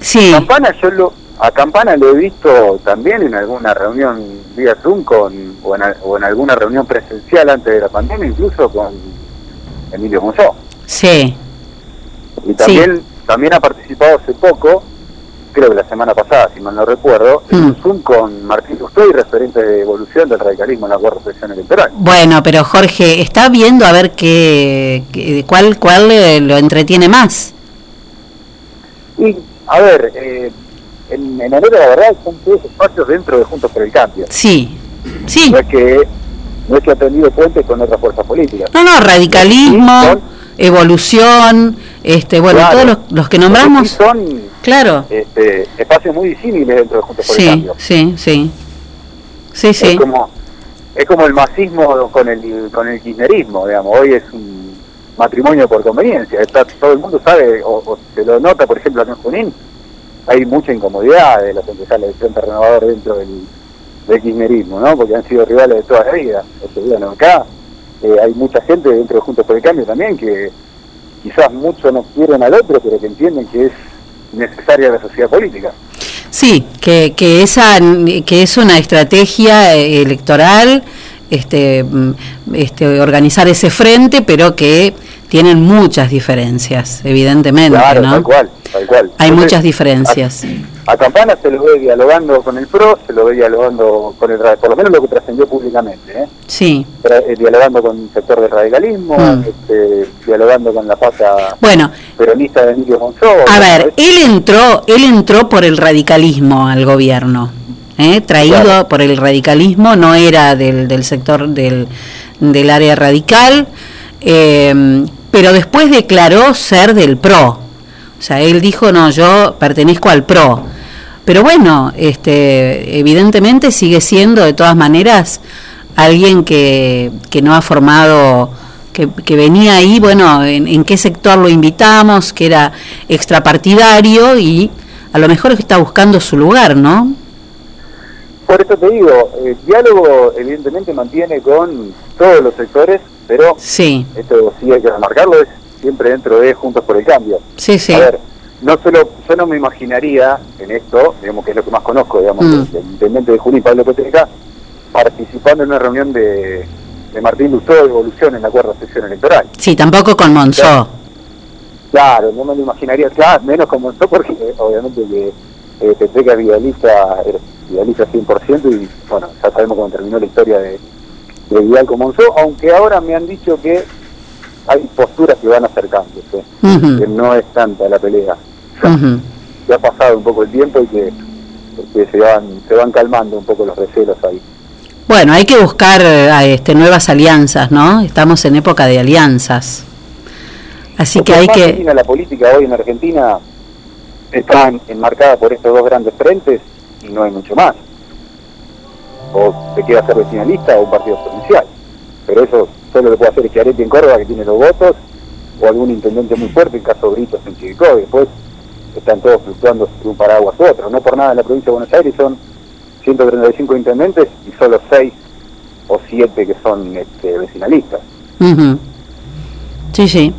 sí, Campana yo lo, a Campana lo he visto también en alguna reunión vía Zoom con, o, en, o en alguna reunión presencial antes de la pandemia, incluso con Emilio Monzó. sí, Y también, también ha participado hace poco, creo que la semana pasada, si mal no recuerdo, en un Zoom con Martín Justoy, referente de evolución del radicalismo en la cuarta sección electoral. Bueno, pero Jorge, está viendo a ver qué, qué- cuál, cuál eh, lo entretiene más. Y, a ver, eh, en, en enero la verdad son todos espacios dentro de Juntos por el Cambio. Sí, sí. No es que, no es que ha tenido puentes con otras fuerzas políticas. No, no, radicalismo, evolución, este, bueno, Claro. todos los, los que nombramos. Sí son Claro. este, espacios muy disímiles dentro de Juntos por el Cambio. sí, sí. Sí, sí. Es como, es como el masismo con el, con el kirchnerismo, digamos. Hoy es un matrimonio por conveniencia. Está, todo el mundo sabe, o, o se lo nota, por ejemplo, acá en Junín, hay mucha incomodidad de los concejales del Frente Renovador dentro del, del kirchnerismo, ¿no? Porque han sido rivales de toda la vida. Este, bueno, acá eh, hay mucha gente dentro de Juntos por el Cambio también que quizás mucho no quieren al otro, pero que entienden que es necesaria la sociedad política. Sí, que, que, esa, que es una estrategia eh, electoral, este, mm, este, organizar ese frente, pero que tienen muchas diferencias, evidentemente, Claro, ¿no? tal cual, tal cual. Hay Entonces, muchas diferencias. A Campana se lo ve dialogando con el PRO, se lo ve dialogando con el por lo menos lo que trascendió públicamente, ¿eh? Sí. Tra- eh, dialogando con el sector del radicalismo, Mm. este, dialogando con la pata Bueno, peronista de Emilio Monzó. A ver, él entró, él entró por el radicalismo al gobierno, ¿eh? traído Claro. por el radicalismo, no era del, del sector del, del área radical, eh, pero después declaró ser del PRO. O sea, él dijo, no, yo pertenezco al PRO. pero bueno, este, evidentemente sigue siendo de todas maneras alguien que, que no ha formado, que, que venía ahí, bueno, en, en qué sector lo invitamos, que era extrapartidario y a lo mejor está buscando su lugar, ¿no? Por eso te digo, el diálogo evidentemente mantiene con todos los sectores, pero Sí, esto sí hay que remarcarlo, es siempre dentro de Juntos por el Cambio. sí, sí. A ver, no solo, yo no me imaginaría en esto, digamos que es lo que más conozco, digamos, Mm. del intendente de Junín, Pablo Petreca, participando en una reunión de, de Martín Lustó de Evolución en la cuarta sección electoral. Sí, tampoco con Monzó. Claro, no me lo imaginaría, claro, menos como yo, porque obviamente que eh, Petreca es Vidalista, era Vidalista 100%, y bueno, ya sabemos cómo terminó la historia de, de Vidal con Monzó, aunque ahora me han dicho que hay posturas que van acercándose, Ujú. que no es tanta la pelea. Ya ha pasado un poco el tiempo y que, que se van se van calmando un poco los recelos ahí. Bueno, hay que buscar eh, este, nuevas alianzas, ¿no? Estamos en época de alianzas. Así que hay que... La política hoy en Argentina está en- enmarcada por estos dos grandes frentes y no hay mucho más. O se queda ser vecinalista o un partido provincial. Pero eso solo lo puede hacer Schiaretti en Córdoba, que tiene los votos, o algún intendente muy fuerte, el caso Britos en Chivilcoy. Después están todos fluctuando de un paraguas u otro. No por nada en la provincia de Buenos Aires son 135 intendentes y solo 6 o 7 que son este, vecinalistas. Sí, sí.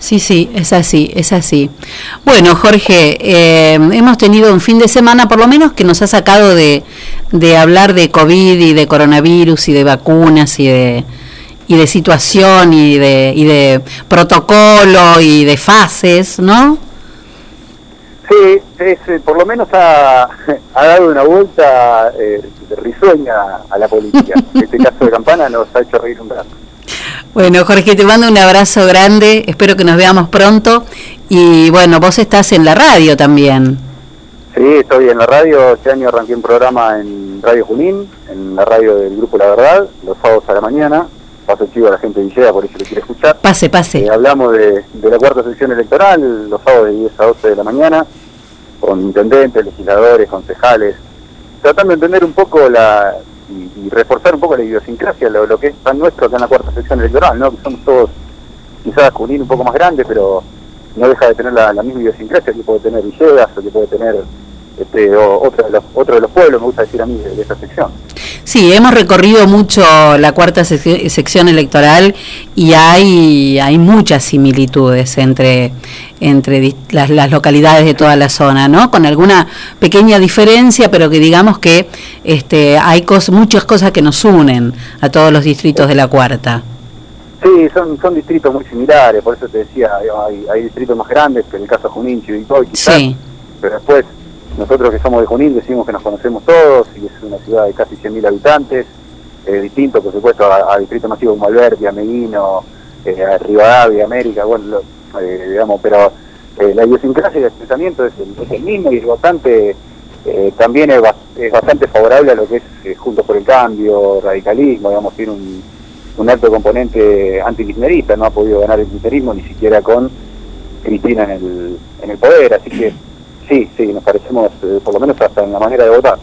Sí, sí, es así, es así. Bueno, Jorge, eh, hemos tenido un fin de semana, por lo menos, que nos ha sacado de, de hablar de COVID y de coronavirus y de vacunas y de, y de situación y de, y de protocolo y de fases, ¿no? Sí, es, eh, por lo menos ha, ha dado una vuelta eh, risueña a la política. Este caso de Campana nos ha hecho reír un rato. Bueno, Jorge, te mando un abrazo grande, espero que nos veamos pronto y bueno, vos estás en la radio también. Sí, estoy en la radio. Este año arranqué un programa en Radio Junín, en la radio del Grupo La Verdad, los sábados a la mañana. Paso chivo a la gente de Villega, por eso lo quiere escuchar. Pase, pase. Eh, hablamos de, de la cuarta sección electoral, los sábados de 10 a 12 de la mañana, con intendentes, legisladores, concejales, tratando de entender un poco la y, y reforzar un poco la idiosincrasia, lo, lo que es tan nuestro acá en la cuarta sección electoral, ¿no? que somos todos quizás Junín un poco más grande, pero no deja de tener la, la misma idiosincrasia que puede tener Villegas o que puede tener este, otro, de los, otro de los pueblos, me gusta decir a mí, de, de esta sección. Sí, hemos recorrido mucho la cuarta sec- sección electoral y hay, hay muchas similitudes entre, entre las, las localidades de toda la zona, ¿no? Con alguna pequeña diferencia, pero que digamos que este, hay cos- muchas cosas que nos unen a todos los distritos de la cuarta. Sí, son, son distritos muy similares, por eso te decía, hay, hay distritos más grandes, que en el caso de Junín, Chivilcoy, quizás, Sí. pero después nosotros que somos de Junín decimos que nos conocemos todos y es una ciudad de casi 100.000 habitantes, eh, distinto por supuesto a, a distritos masivos como Alberti, Ameguino, eh, a Rivadavia, América, bueno, lo- eh, digamos, pero eh, la idiosincrasia y el pensamiento es el, es el mismo y votante eh, también es, bas- es bastante favorable a lo que es Juntos por el Cambio, radicalismo, digamos, tiene un, un alto componente antikirchnerista, no ha podido ganar el kirchnerismo ni siquiera con Cristina en el, en el poder, así que sí, sí, nos parecemos eh, por lo menos hasta en la manera de votar.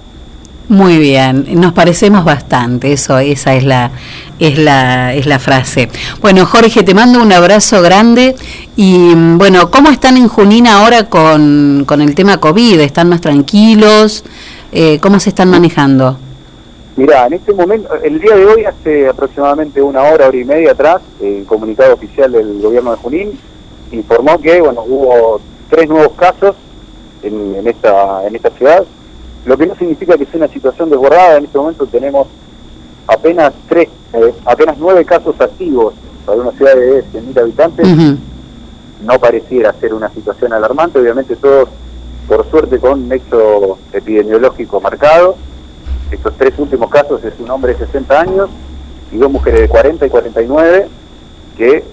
Muy bien, nos parecemos bastante, eso, esa es la, es la, es la frase. Bueno, Jorge, te mando un abrazo grande y mm, bueno, ¿cómo están en Junín ahora con, con el tema COVID? ¿Están más tranquilos? Eh, ¿Cómo se están manejando? Mira, en este momento, el día de hoy, hace aproximadamente una hora, hora y media atrás, el comunicado oficial del gobierno de Junín informó que, bueno, hubo tres nuevos casos en, en esta en esta ciudad, lo que no significa que sea una situación desbordada. En este momento tenemos apenas tres, eh, apenas nueve casos activos para una ciudad de 100.000 habitantes. No pareciera ser una situación alarmante, obviamente todos, por suerte, con un nexo epidemiológico marcado. Estos tres últimos casos es un hombre de 60 años y dos mujeres de 40 y 49 que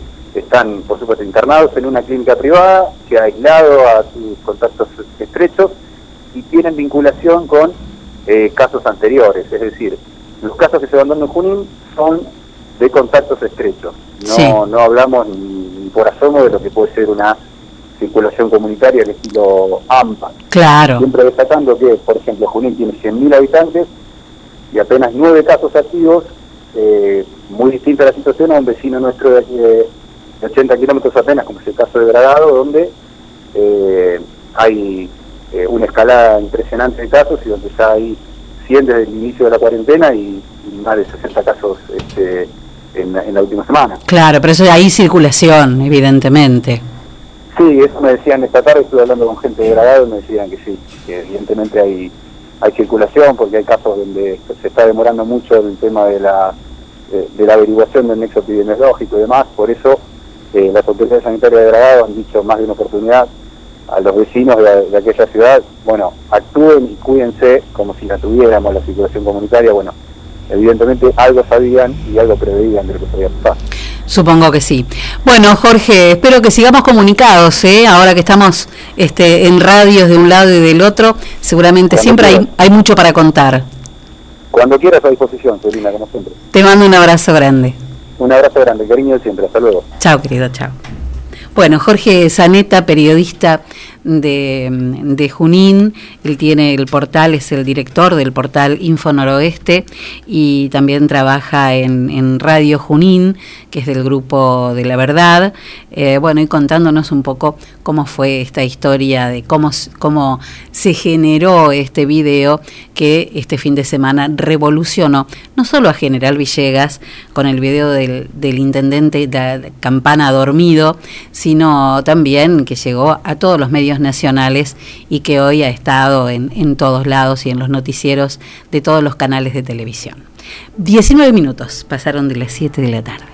están, por supuesto, internados en una clínica privada, que ha aislado a sus contactos estrechos y tienen vinculación con eh, casos anteriores. Es decir, los casos que se van dando en Junín son de contactos estrechos. No, Sí. no hablamos ni, por asomo de lo que puede ser una circulación comunitaria al estilo AMPA. Claro. Siempre destacando que, por ejemplo, Junín tiene 100.000 habitantes y apenas nueve casos activos, eh, muy distinta la situación a un vecino nuestro de aquí de, de 80 kilómetros apenas, como es el caso de Bragado, donde eh, hay eh, una escalada impresionante de casos y donde ya hay 100 desde el inicio de la cuarentena y, y más de 60 casos este, en, la- en la última semana. Claro, pero eso hay circulación, evidentemente. Sí, eso me decían esta tarde, estuve hablando con gente de Bragado y me decían que sí, que evidentemente hay, hay circulación porque hay casos donde se está demorando mucho el tema de la, de, de la averiguación del nexo epidemiológico y demás, por eso eh, las autoridades sanitarias de Bragado han dicho más de una oportunidad a los vecinos de, de aquella ciudad, bueno, actúen y cuídense como si la tuviéramos la circulación comunitaria, bueno, evidentemente algo sabían y algo preveían de lo que podía pasar. Supongo que sí. Bueno, Jorge, espero que sigamos comunicados, ¿eh? ahora que estamos este, en radios de un lado y del otro, seguramente Cuando siempre hay, hay mucho para contar. Cuando quieras a disposición, Selina, como siempre. Te mando un abrazo grande. Un abrazo grande, cariño de siempre, hasta luego. Chao, querido, chao. Bueno, Jorge Zaneta, periodista de, Junín, él tiene el portal, es el director del portal Info Noroeste y también trabaja en, Radio Junín, que es del grupo de la verdad. Eh, bueno, y contándonos un poco cómo fue esta historia de cómo, cómo se generó este video que este fin de semana revolucionó no solo a General Villegas con el video del, del intendente de Campana dormido, sino también que llegó a todos los medios nacionales y que hoy ha estado en, en todos lados y en los noticieros de todos los canales de televisión. 19 minutos pasaron de las 7 de la tarde.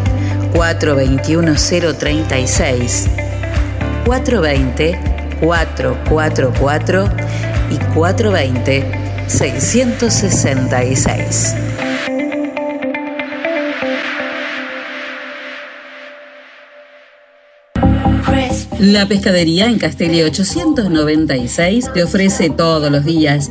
036 420 444 y 420 666. La pescadería en Castelli 896 te ofrece todos los días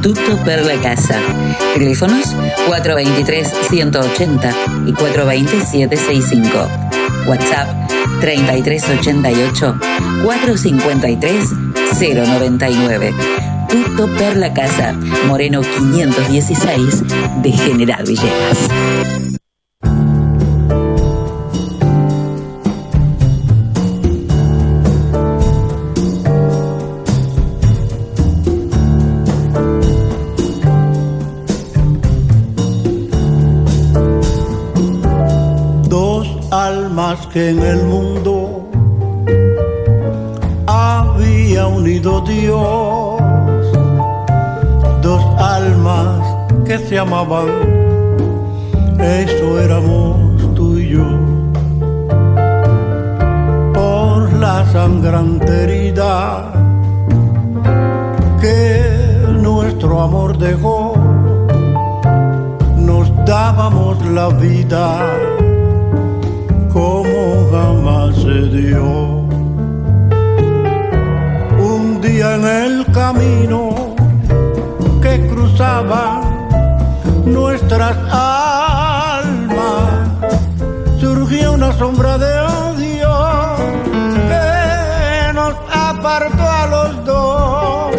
Tutto per la casa. Teléfonos 423-180 y 420-765. WhatsApp 3388-453-099. Tutto per la casa. Moreno 516 de General Villegas. Que en el mundo había unido Dios. Dos almas que se amaban, eso éramos tú y yo. Por la sangrante herida que nuestro amor dejó, nos dábamos la vida como jamás se dio. Un día en el camino que cruzaba nuestras almas, surgió una sombra de odio que nos apartó a los dos.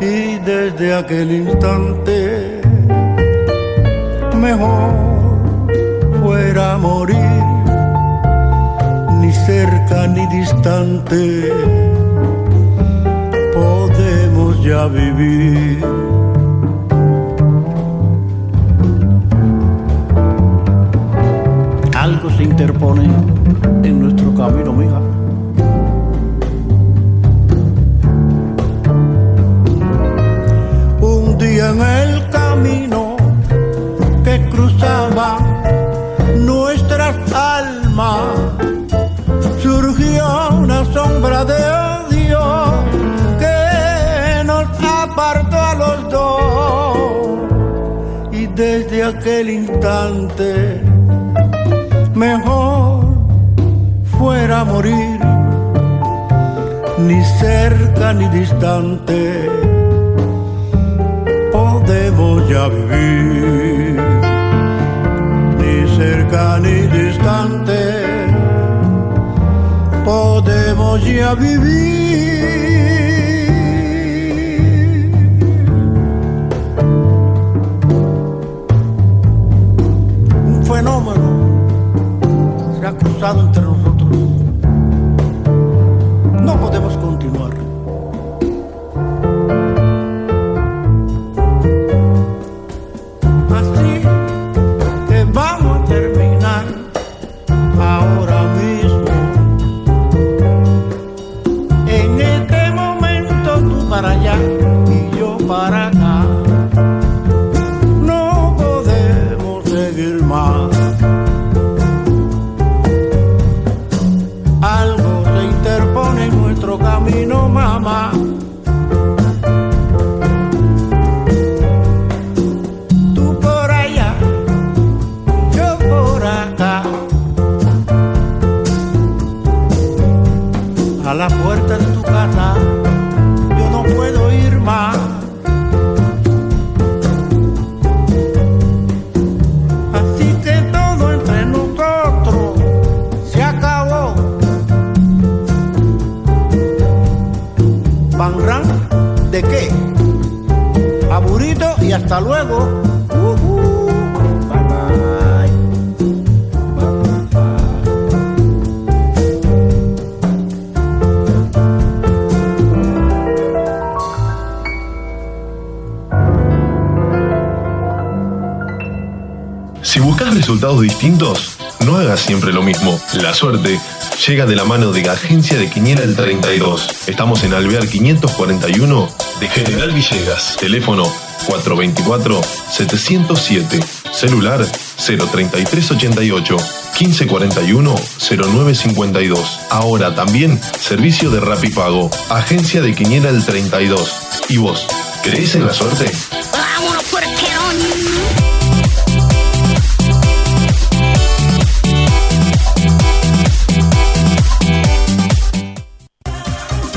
Y desde aquel instante, mejor fuera morir, cerca ni distante, por ya vivir. Algo se interpone en nuestro camino, mija. Un día en el camino que cruzaba nuestras almas aquel instante mejor fuera morir ni cerca ni distante podemos ya vivir ni cerca ni distante podemos ya vivir. Llega de la mano de Agencia de Quiniela el 32. Estamos en Alvear 541 de General Villegas. Teléfono 424-707. Celular 03388 1541 0952. Ahora también servicio de Rapipago. Agencia de Quiniela el 32. ¿Y vos? ¿Crees en la suerte?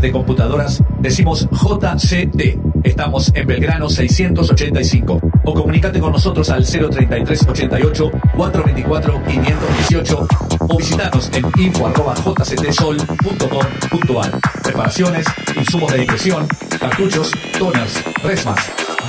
De computadoras, decimos JCT. Estamos en Belgrano 685. O comunícate con nosotros al 033 88 424 518 o visitanos en info.jctsol.com.ar. Preparaciones, insumos de impresión, cartuchos, toners, resmas,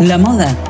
La moda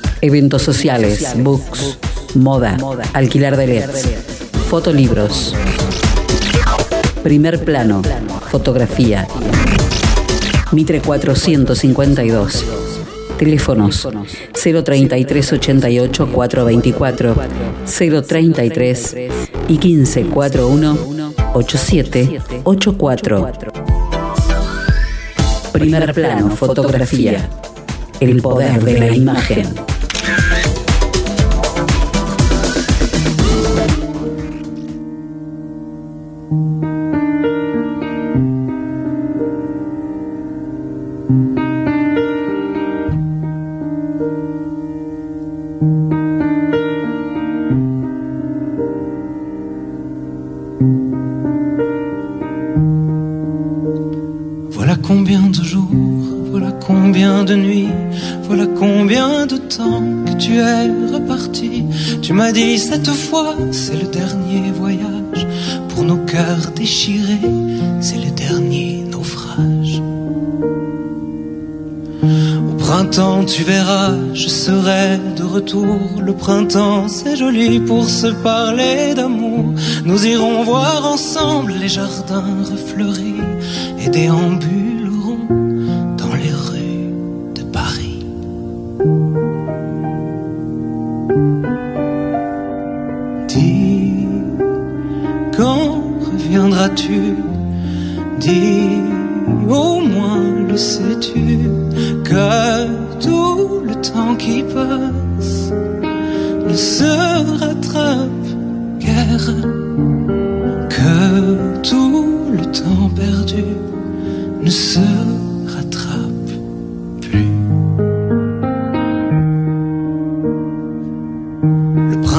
eventos sociales, books, moda, alquiler de LEDs, fotolibros. Primer plano, fotografía. Mitre 452. Teléfonos 033 88 424 033 y 1541 8784. Primer plano, fotografía. El poder de la imagen. Le printemps, c'est joli pour se parler d'amour. Nous irons voir ensemble les jardins refleuris et déambulerons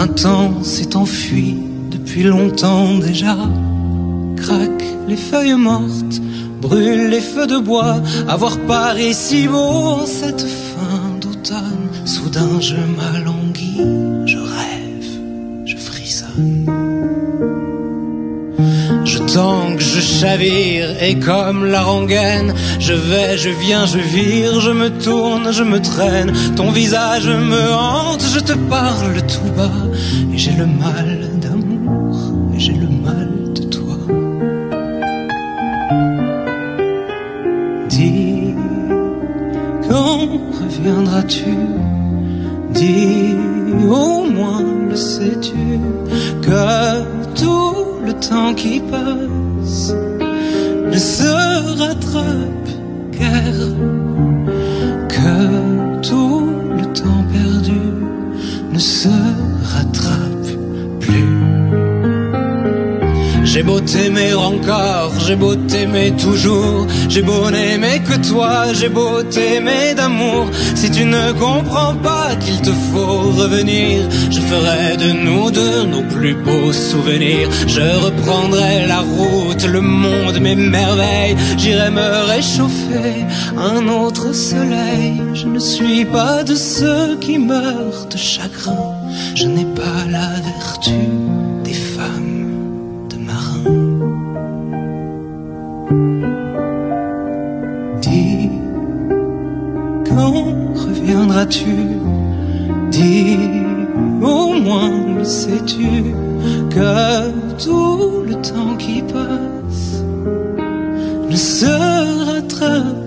printemps s'est enfui depuis longtemps déjà. Craque les feuilles mortes, brûle les feux de bois. Avoir Paris si beau en cette fin d'automne. Soudain je m'alanguis, je rêve, je frissonne. Je tangue, je chavire et comme la rengaine, je vais, je viens, je vire, je me tourne, je me traîne. Ton visage me hante, je te parle tout bas et j'ai le mal d'amour et j'ai le mal de toi. Dis, quand reviendras-tu? Dis, au moins le sais-tu que tout le temps qui passe ne se rattrape guère que tout le temps perdu ne se rattrape plus. J'ai beau t'aimer encore, j'ai beau t'aimer toujours, j'ai beau n'aimer que toi, j'ai beau t'aimer d'amour. Si tu ne comprends pas qu'il te faut revenir, je ferai de nous deux nos plus beaux souvenirs. Je reprendrai la tout le monde m'émerveille, j'irai me réchauffer un autre soleil. Je ne suis pas de ceux qui meurent de chagrin, je n'ai pas la vertu des femmes de marins. Dis, quand reviendras-tu? Dis, au moins le sais-tu que tout temps qui passe. Ne se rattrape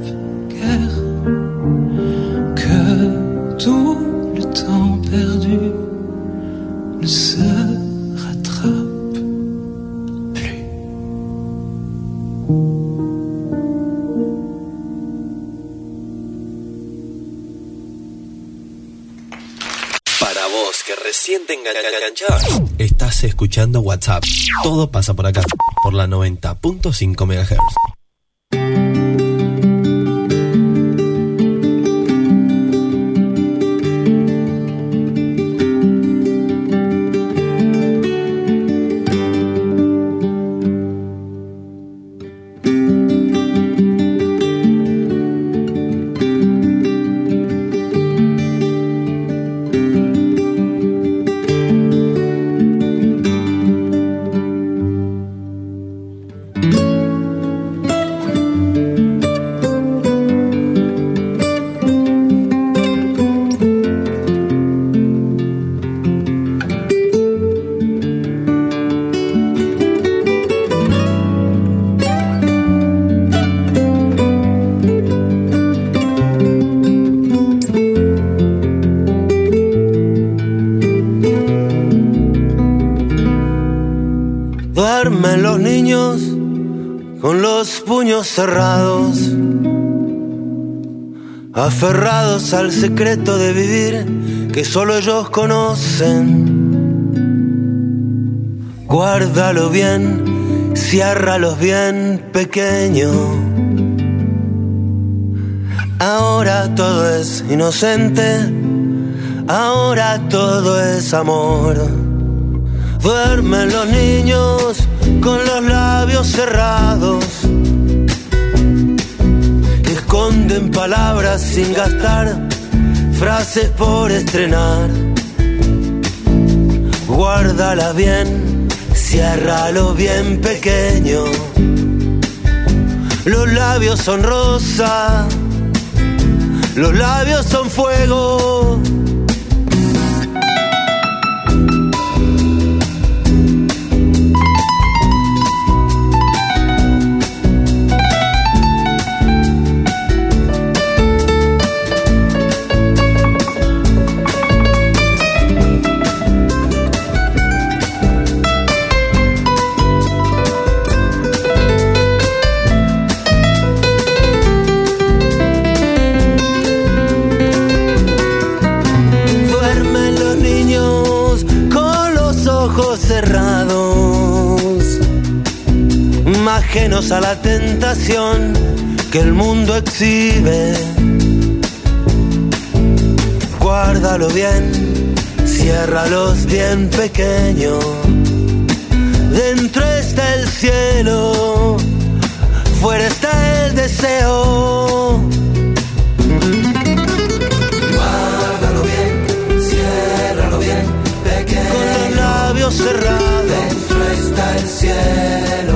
escuchando WhatsApp. Todo pasa por acá, por la 90.5 MHz. Aferrados al secreto de vivir que solo ellos conocen. Guárdalo bien, ciérralos bien pequeño. Ahora todo es inocente, ahora todo es amor. Duermen los niños con los labios cerrados. Esconden palabras sin gastar, frases por estrenar. Guárdalas bien, ciérralo bien pequeño. Los labios son rosa, los labios son fuego. Ajenos a la tentación que el mundo exhibe. Guárdalo bien, ciérralos bien pequeño. Dentro está el cielo, fuera está el deseo. Guárdalo bien, ciérralo bien, pequeño. Con los labios cerrados. Dentro está el cielo,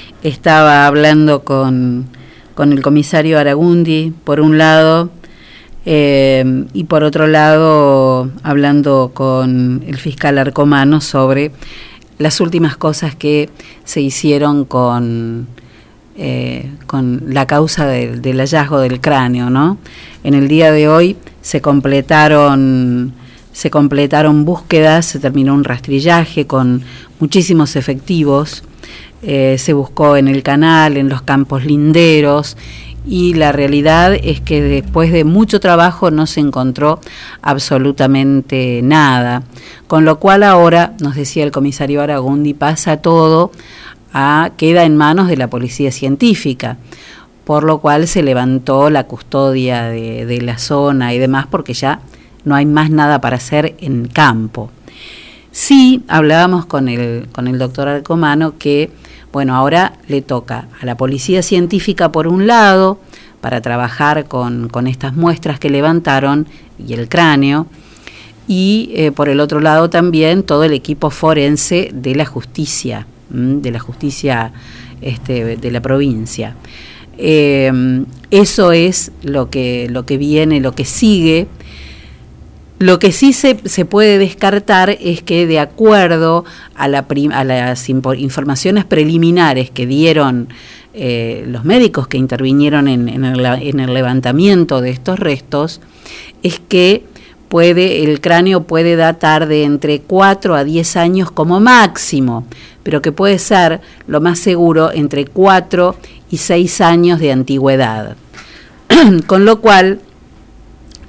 estaba hablando con, con el comisario Aragundi, por un lado, eh, y por otro lado, hablando con el fiscal Arcomano sobre las últimas cosas que se hicieron con, eh, con la causa del, del hallazgo del cráneo, ¿no? En el día de hoy se completaron se completaron búsquedas, se terminó un rastrillaje con muchísimos efectivos, eh, se buscó en el canal, en los campos linderos y la realidad es que después de mucho trabajo no se encontró absolutamente nada, con lo cual ahora, nos decía el comisario Aragundi, pasa todo a, queda en manos de la policía científica por lo cual se levantó la custodia de, de la zona y demás porque ya no hay más nada para hacer en campo. Sí, hablábamos con el, con el doctor Arcomano que, bueno, ahora le toca a la policía científica por un lado, para trabajar con, con estas muestras que levantaron y el cráneo, y eh, por el otro lado también todo el equipo forense de la justicia, de la justicia este, de la provincia. Eh, eso es lo que, lo que viene, lo que sigue. Lo que sí se, se puede descartar es que de acuerdo a, las informaciones preliminares que dieron eh, los médicos que intervinieron en el levantamiento de estos restos, es que puede, el cráneo puede datar de entre 4 a 10 años como máximo, pero que puede ser, lo más seguro, entre 4 y 6 años de antigüedad. Con lo cual,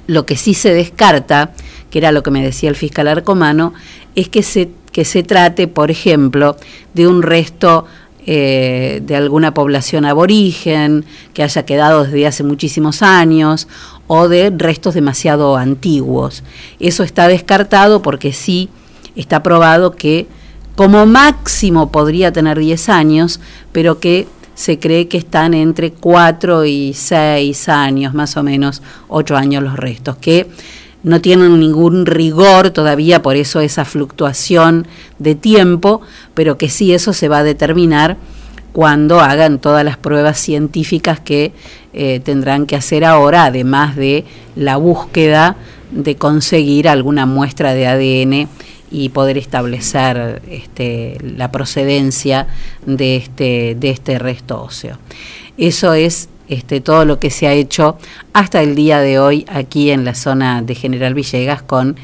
lo que sí se descarta, que era lo que me decía el fiscal Arcomano, es que se, que se trate, por ejemplo, de un resto eh, de alguna población aborigen que haya quedado desde hace muchísimos años o de restos demasiado antiguos. Eso está descartado porque sí está probado que como máximo podría tener 10 años, pero que se cree que están entre 4 y 6 años, más o menos 8 años los restos, que no tienen ningún rigor todavía, por eso esa fluctuación de tiempo, pero que sí eso se va a determinar cuando hagan todas las pruebas científicas que eh, tendrán que hacer ahora, además de la búsqueda de conseguir alguna muestra de ADN y poder establecer este, la procedencia de este, de este resto óseo. Eso es este, todo lo que se ha hecho hasta el día de hoy aquí en la zona de General Villegas con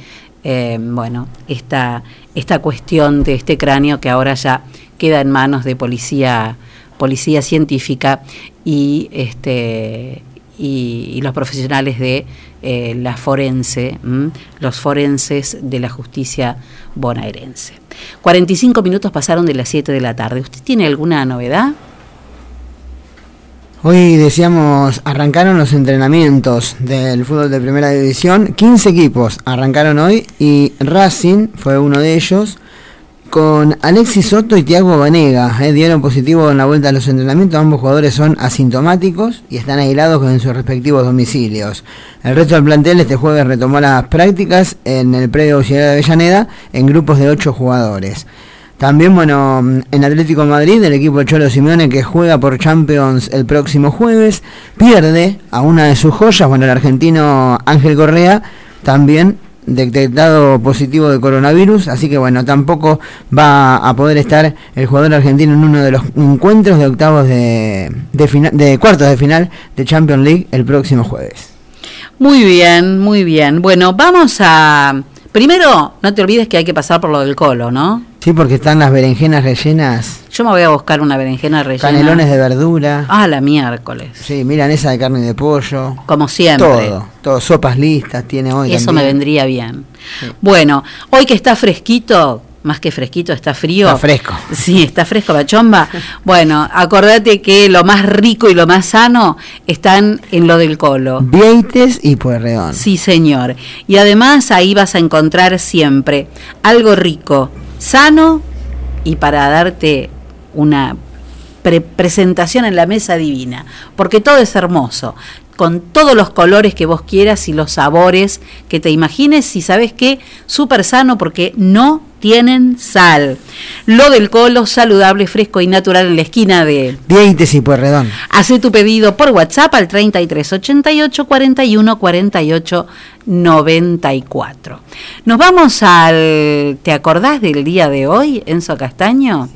eh, bueno, esta, esta cuestión de este cráneo que ahora ya queda en manos de policía, policía científica y, este, y, los profesionales de eh, la forense, los forenses de la justicia bonaerense. 45 minutos pasaron de las 7 de la tarde. ¿Usted tiene alguna novedad? Hoy decíamos, arrancaron los entrenamientos del fútbol de primera división. 15 equipos arrancaron hoy y Racing fue uno de ellos. Con Alexis Soto y Tiago Vanega eh, dieron positivo en la vuelta a los entrenamientos. Ambos jugadores son asintomáticos y están aislados en sus respectivos domicilios. El resto del plantel este jueves retomó las prácticas en el predio auxiliar de Avellaneda en grupos de 8 jugadores. También, bueno, en Atlético Madrid, el equipo Cholo Simeone que juega por Champions el próximo jueves, pierde a una de sus joyas, bueno, el argentino Ángel Correa, también detectado positivo de coronavirus, así que bueno, tampoco va a poder estar el jugador argentino en uno de los encuentros de octavos de, de, fina- de cuartos de final de Champions League el próximo jueves. Muy bien, muy bien. Bueno, vamos a... Primero, no te olvides que hay que pasar por lo del colo, ¿no? Sí, porque están las berenjenas rellenas, Yo me voy a buscar una berenjena rellena. canelones de verdura. Ah, la miércoles. Sí, milanesa de carne y de pollo. Como siempre. Todo, todo, sopas listas tiene hoy. Eso también. me vendría bien. Bueno, hoy que está fresquito, más que fresquito, está frío. Está fresco. Sí, está fresco la chomba. Bueno, acordate que lo más rico y lo más sano están en lo del colo. Vieites y Pueyrredón. Sí, señor. Y además ahí vas a encontrar siempre algo rico, sano y para darte una pre- presentación en la mesa divina, porque todo es hermoso, con todos los colores que vos quieras y los sabores que te imagines y sabes qué, súper sano porque no tienen sal. Lo del colo saludable, fresco y natural en la esquina de Vieites y Pueyrredón. Hace tu pedido por WhatsApp al 3388 41 48 94. Nos vamos al. ¿Te acordás del día de hoy, Enzo Castaño?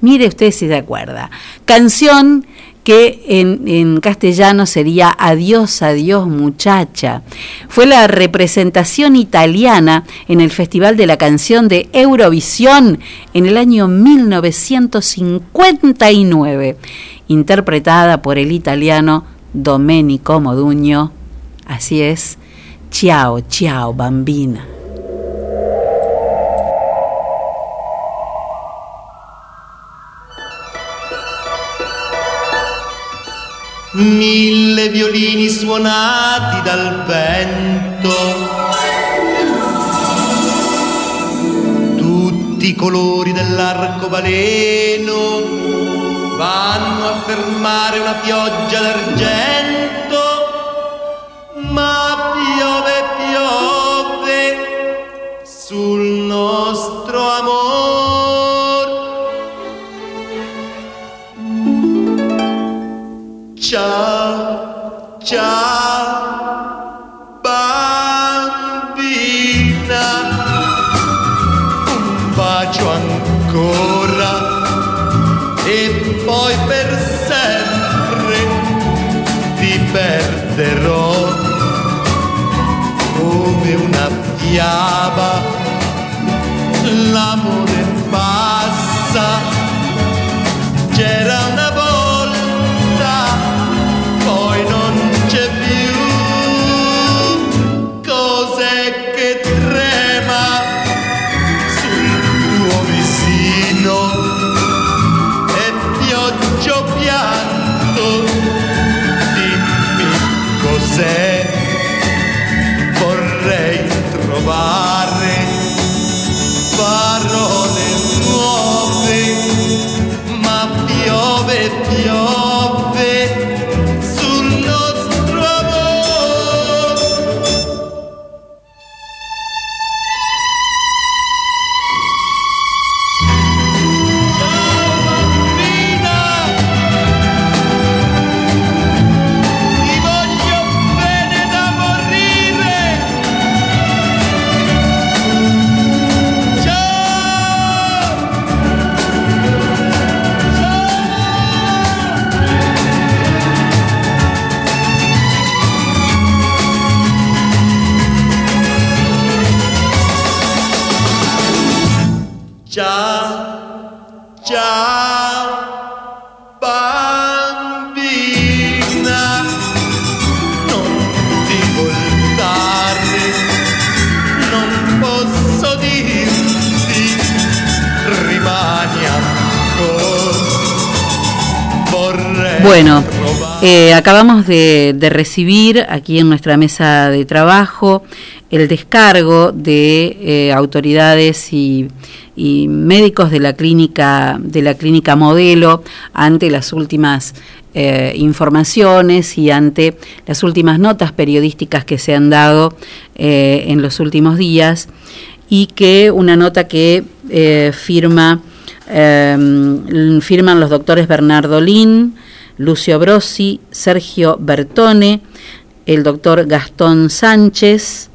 Mire usted si se acuerda. Canción que en, en castellano sería Adiós, adiós muchacha. Fue la representación italiana en el Festival de la Canción de Eurovisión en el año 1959, interpretada por el italiano Domenico Modugno. Así es, Ciao, ciao, bambina. mille violini suonati dal vento, tutti i colori dell'arcobaleno vanno a fermare una pioggia d'argento, acabamos de, recibir aquí en nuestra mesa de trabajo el descargo de eh, autoridades y, médicos de la clínica de la clínica modelo ante las últimas eh, informaciones y ante las últimas notas periodísticas que se han dado eh, en los últimos días y que una nota que firma firman los doctores Bernardo Lin, Lucio Brosi, Sergio Bertone, el doctor Gastón Sánchez,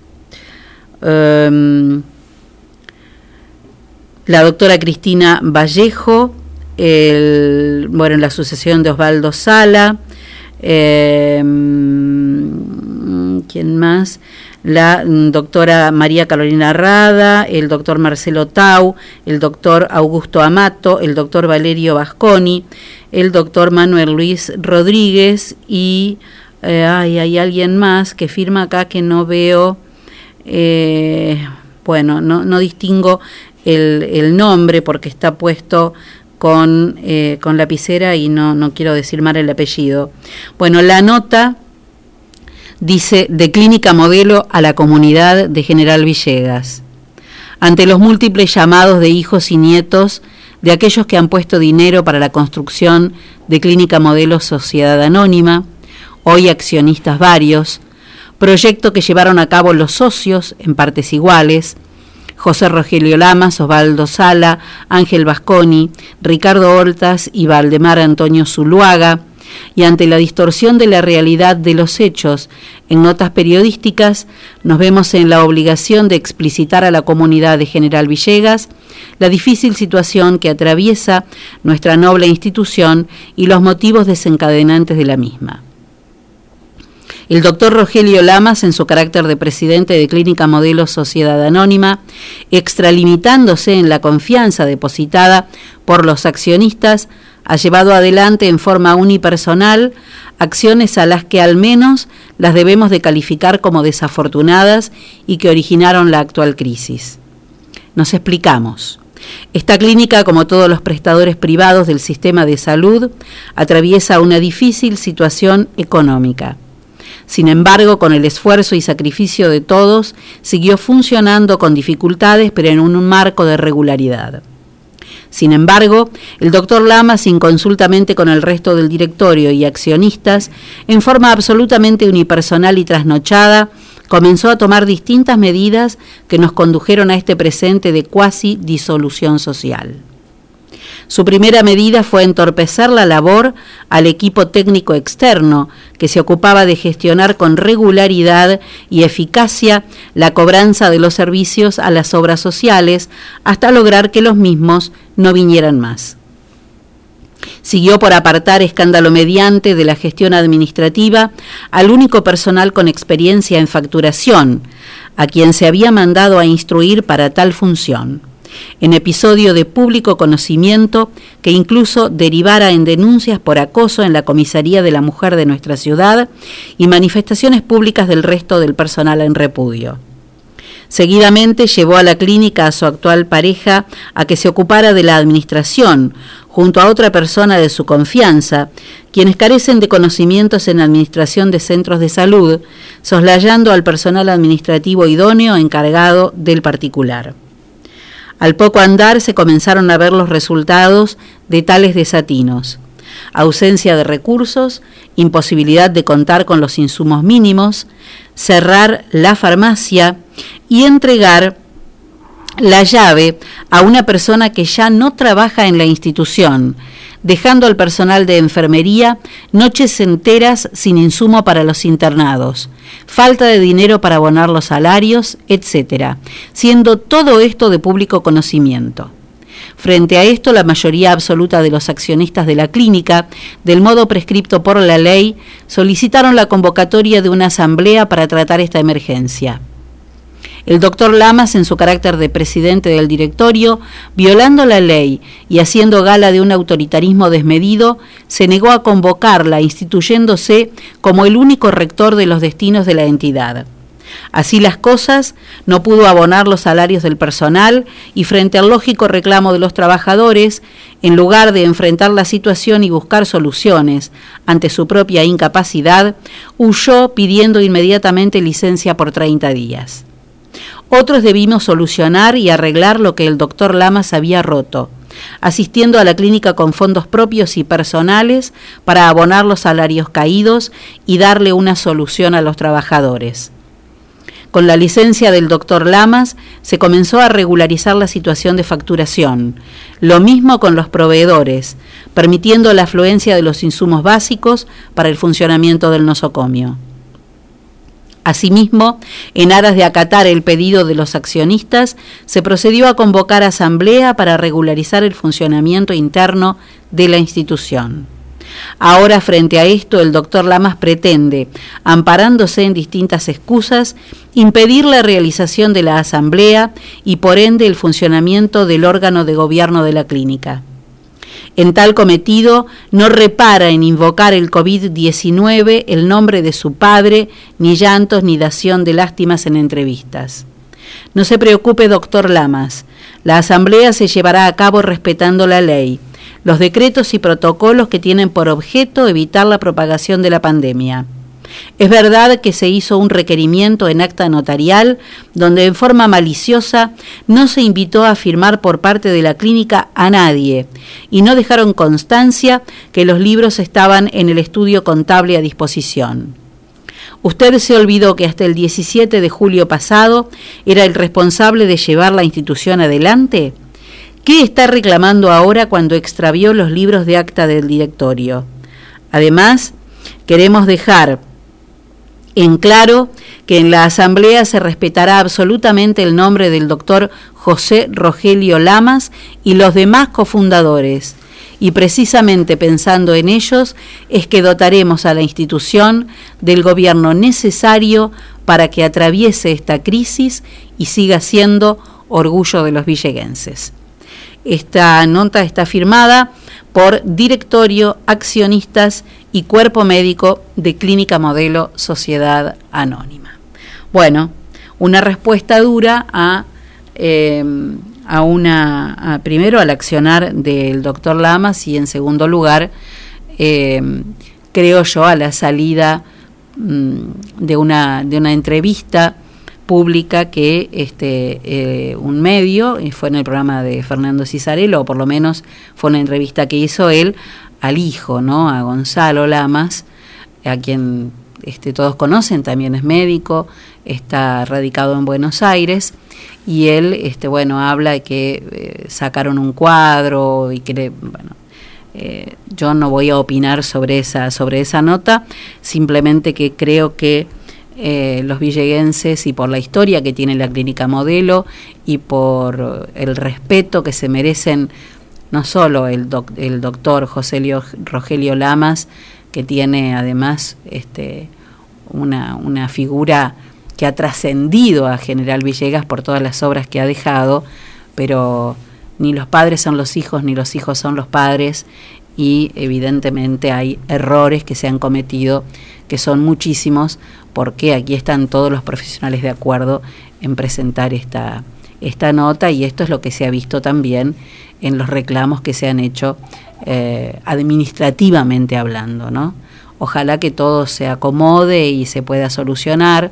em, la doctora Cristina Vallejo, el, bueno, la sucesión de Osvaldo Sala, em, ¿quién más? La mm, doctora María Carolina Rada, el doctor Marcelo Tau, el doctor Augusto Amato, el doctor Valerio Vasconi, el doctor Manuel Luis Rodríguez y eh, ay, hay alguien más que firma acá que no veo, eh, bueno, no, no distingo el, el nombre porque está puesto con, eh, con lapicera y no, no quiero decir mal el apellido. Bueno, la nota dice de clínica modelo a la comunidad de General Villegas. Ante los múltiples llamados de hijos y nietos de aquellos que han puesto dinero para la construcción de Clínica Modelo Sociedad Anónima, hoy accionistas varios, proyecto que llevaron a cabo los socios en partes iguales, José Rogelio Lamas, Osvaldo Sala, Ángel Vasconi, Ricardo Hortas y Valdemar Antonio Zuluaga, y ante la distorsión de la realidad de los hechos en notas periodísticas, nos vemos en la obligación de explicitar a la comunidad de General Villegas la difícil situación que atraviesa nuestra noble institución y los motivos desencadenantes de la misma. El doctor Rogelio Lamas, en su carácter de presidente de Clínica Modelo Sociedad Anónima, extralimitándose en la confianza depositada por los accionistas, ha llevado adelante en forma unipersonal acciones a las que al menos las debemos de calificar como desafortunadas y que originaron la actual crisis. Nos explicamos. Esta clínica, como todos los prestadores privados del sistema de salud, atraviesa una difícil situación económica. Sin embargo, con el esfuerzo y sacrificio de todos, siguió funcionando con dificultades, pero en un marco de regularidad. Sin embargo, el doctor Lamas, inconsultamente con el resto del directorio y accionistas, en forma absolutamente unipersonal y trasnochada, comenzó a tomar distintas medidas que nos condujeron a este presente de cuasi disolución social. Su primera medida fue entorpecer la labor al equipo técnico externo, que se ocupaba de gestionar con regularidad y eficacia la cobranza de los servicios a las obras sociales, hasta lograr que los mismos no vinieran más. Siguió por apartar escándalo mediante de la gestión administrativa al único personal con experiencia en facturación, a quien se había mandado a instruir para tal función en episodio de público conocimiento que incluso derivara en denuncias por acoso en la comisaría de la mujer de nuestra ciudad y manifestaciones públicas del resto del personal en repudio. Seguidamente llevó a la clínica a su actual pareja a que se ocupara de la administración, junto a otra persona de su confianza, quienes carecen de conocimientos en administración de centros de salud, soslayando al personal administrativo idóneo encargado del particular. Al poco andar se comenzaron a ver los resultados de tales desatinos. Ausencia de recursos, imposibilidad de contar con los insumos mínimos, cerrar la farmacia y entregar la llave a una persona que ya no trabaja en la institución, dejando al personal de enfermería noches enteras sin insumo para los internados, falta de dinero para abonar los salarios, etc., siendo todo esto de público conocimiento. Frente a esto, la mayoría absoluta de los accionistas de la clínica, del modo prescripto por la ley, solicitaron la convocatoria de una asamblea para tratar esta emergencia. El doctor Lamas, en su carácter de presidente del directorio, violando la ley y haciendo gala de un autoritarismo desmedido, se negó a convocarla, instituyéndose como el único rector de los destinos de la entidad. Así las cosas, no pudo abonar los salarios del personal y frente al lógico reclamo de los trabajadores, en lugar de enfrentar la situación y buscar soluciones ante su propia incapacidad, huyó pidiendo inmediatamente licencia por 30 días. Otros debimos solucionar y arreglar lo que el doctor Lamas había roto, asistiendo a la clínica con fondos propios y personales para abonar los salarios caídos y darle una solución a los trabajadores. Con la licencia del doctor Lamas se comenzó a regularizar la situación de facturación, lo mismo con los proveedores, permitiendo la afluencia de los insumos básicos para el funcionamiento del nosocomio. Asimismo, en aras de acatar el pedido de los accionistas, se procedió a convocar asamblea para regularizar el funcionamiento interno de la institución. Ahora, frente a esto, el doctor Lamas pretende, amparándose en distintas excusas, impedir la realización de la asamblea y, por ende, el funcionamiento del órgano de gobierno de la clínica. En tal cometido, no repara en invocar el COVID-19, el nombre de su padre, ni llantos ni dación de lástimas en entrevistas. No se preocupe, doctor Lamas. La asamblea se llevará a cabo respetando la ley, los decretos y protocolos que tienen por objeto evitar la propagación de la pandemia. Es verdad que se hizo un requerimiento en acta notarial donde en forma maliciosa no se invitó a firmar por parte de la clínica a nadie y no dejaron constancia que los libros estaban en el estudio contable a disposición. Usted se olvidó que hasta el 17 de julio pasado era el responsable de llevar la institución adelante. ¿Qué está reclamando ahora cuando extravió los libros de acta del directorio? Además, queremos dejar en claro que en la asamblea se respetará absolutamente el nombre del doctor José Rogelio Lamas y los demás cofundadores. Y precisamente pensando en ellos es que dotaremos a la institución del gobierno necesario para que atraviese esta crisis y siga siendo orgullo de los villeguenses. Esta nota está firmada por directorio, accionistas y cuerpo médico de Clínica Modelo Sociedad Anónima. Bueno, una respuesta dura a, eh, a una, primero al accionar del doctor Lamas y en segundo lugar, eh, creo yo, a la salida mm, de, una, de una entrevista pública que este eh, un medio, y fue en el programa de Fernando Cisarello, o por lo menos fue una entrevista que hizo él al hijo, ¿no? A Gonzalo Lamas, a quien este, todos conocen, también es médico, está radicado en Buenos Aires, y él, este, bueno, habla de que eh, sacaron un cuadro y que, bueno, eh, yo no voy a opinar sobre esa, sobre esa nota, simplemente que creo que eh, los villeguenses y por la historia que tiene la clínica modelo y por el respeto que se merecen no solo el, doc- el doctor José Lio- Rogelio Lamas, que tiene además este, una, una figura que ha trascendido a General Villegas por todas las obras que ha dejado, pero ni los padres son los hijos, ni los hijos son los padres, y evidentemente hay errores que se han cometido, que son muchísimos, porque aquí están todos los profesionales de acuerdo en presentar esta, esta nota, y esto es lo que se ha visto también en los reclamos que se han hecho eh, administrativamente hablando, ¿no? Ojalá que todo se acomode y se pueda solucionar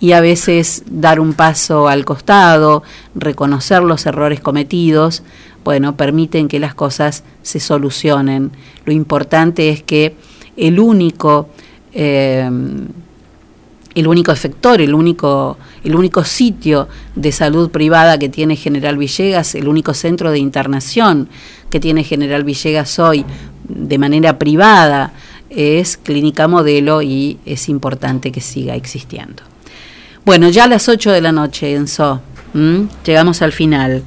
y a veces dar un paso al costado, reconocer los errores cometidos, bueno, permiten que las cosas se solucionen. Lo importante es que el único, eh, el único efector, el único, el único sitio de salud privada que tiene General Villegas, el único centro de internación que tiene General Villegas hoy de manera privada, es Clínica Modelo y es importante que siga existiendo. Bueno, ya a las 8 de la noche, Enzo, llegamos al final.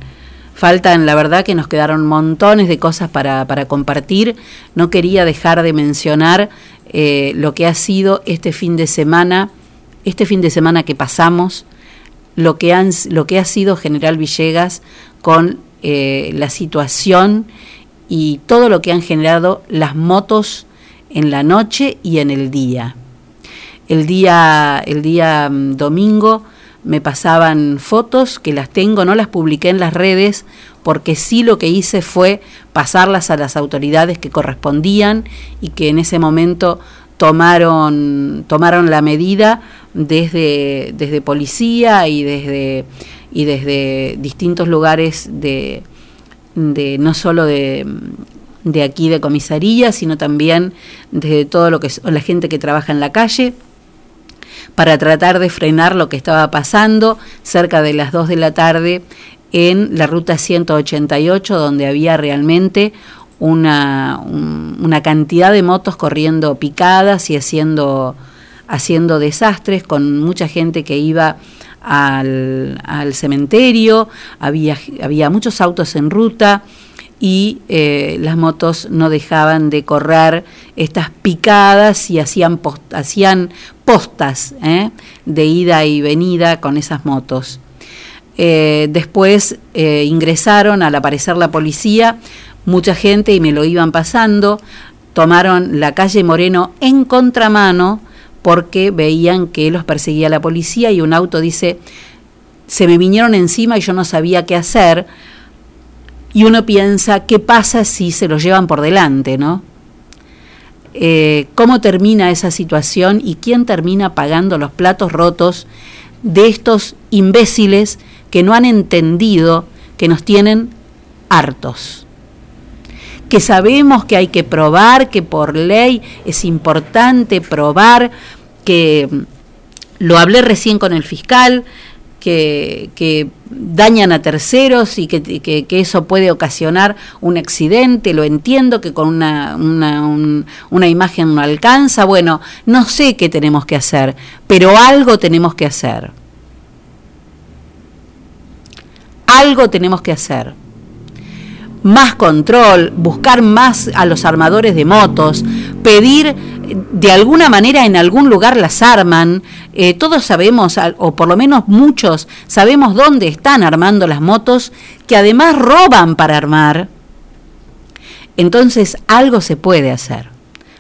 Faltan, la verdad, que nos quedaron montones de cosas para, para compartir. No quería dejar de mencionar eh, lo que ha sido este fin de semana, este fin de semana que pasamos, lo que, han, ha sido General Villegas con eh, la situación y todo lo que han generado las motos en la noche y en el día. El día, el día mm, domingo me pasaban fotos que las tengo, no las publiqué en las redes porque sí lo que hice fue pasarlas a las autoridades que correspondían y que en ese momento tomaron, tomaron la medida desde, desde policía y desde, y desde distintos lugares de, no solo de, de aquí de comisaría, sino también desde todo lo que es la gente que trabaja en la calle para tratar de frenar lo que estaba pasando cerca de las 2 de la tarde en la ruta 188, donde había realmente una, un- una cantidad de motos corriendo picadas y haciendo, haciendo desastres, con mucha gente que iba al, al cementerio, había, había muchos autos en ruta y eh, las motos no dejaban de correr estas picadas y hacían, hacían postas ¿eh? de ida y venida con esas motos. Eh, después ingresaron al aparecer la policía, mucha gente y me lo iban pasando, tomaron la calle Moreno en contramano porque veían que los perseguía la policía y un auto dice, se me vinieron encima y yo no sabía qué hacer. Y uno piensa, ¿qué pasa si se los llevan por delante, no? Eh, ¿Cómo termina esa situación y quién termina pagando los platos rotos de estos imbéciles que no han entendido que nos tienen hartos? Que sabemos que hay que probar, que por ley es importante probar, que mm, lo hablé recién con el fiscal, que, que dañan a terceros y que, que- eso puede ocasionar un accidente, lo entiendo, que con una, una, un- una imagen no alcanza, bueno, no sé qué tenemos que hacer, pero algo tenemos que hacer. Algo tenemos que hacer. Más control, buscar más a los armadores de motos, pedir de alguna manera en algún lugar las arman. Eh, todos sabemos, o por lo menos muchos, sabemos dónde están armando las motos, que además roban para armar. Entonces algo se puede hacer.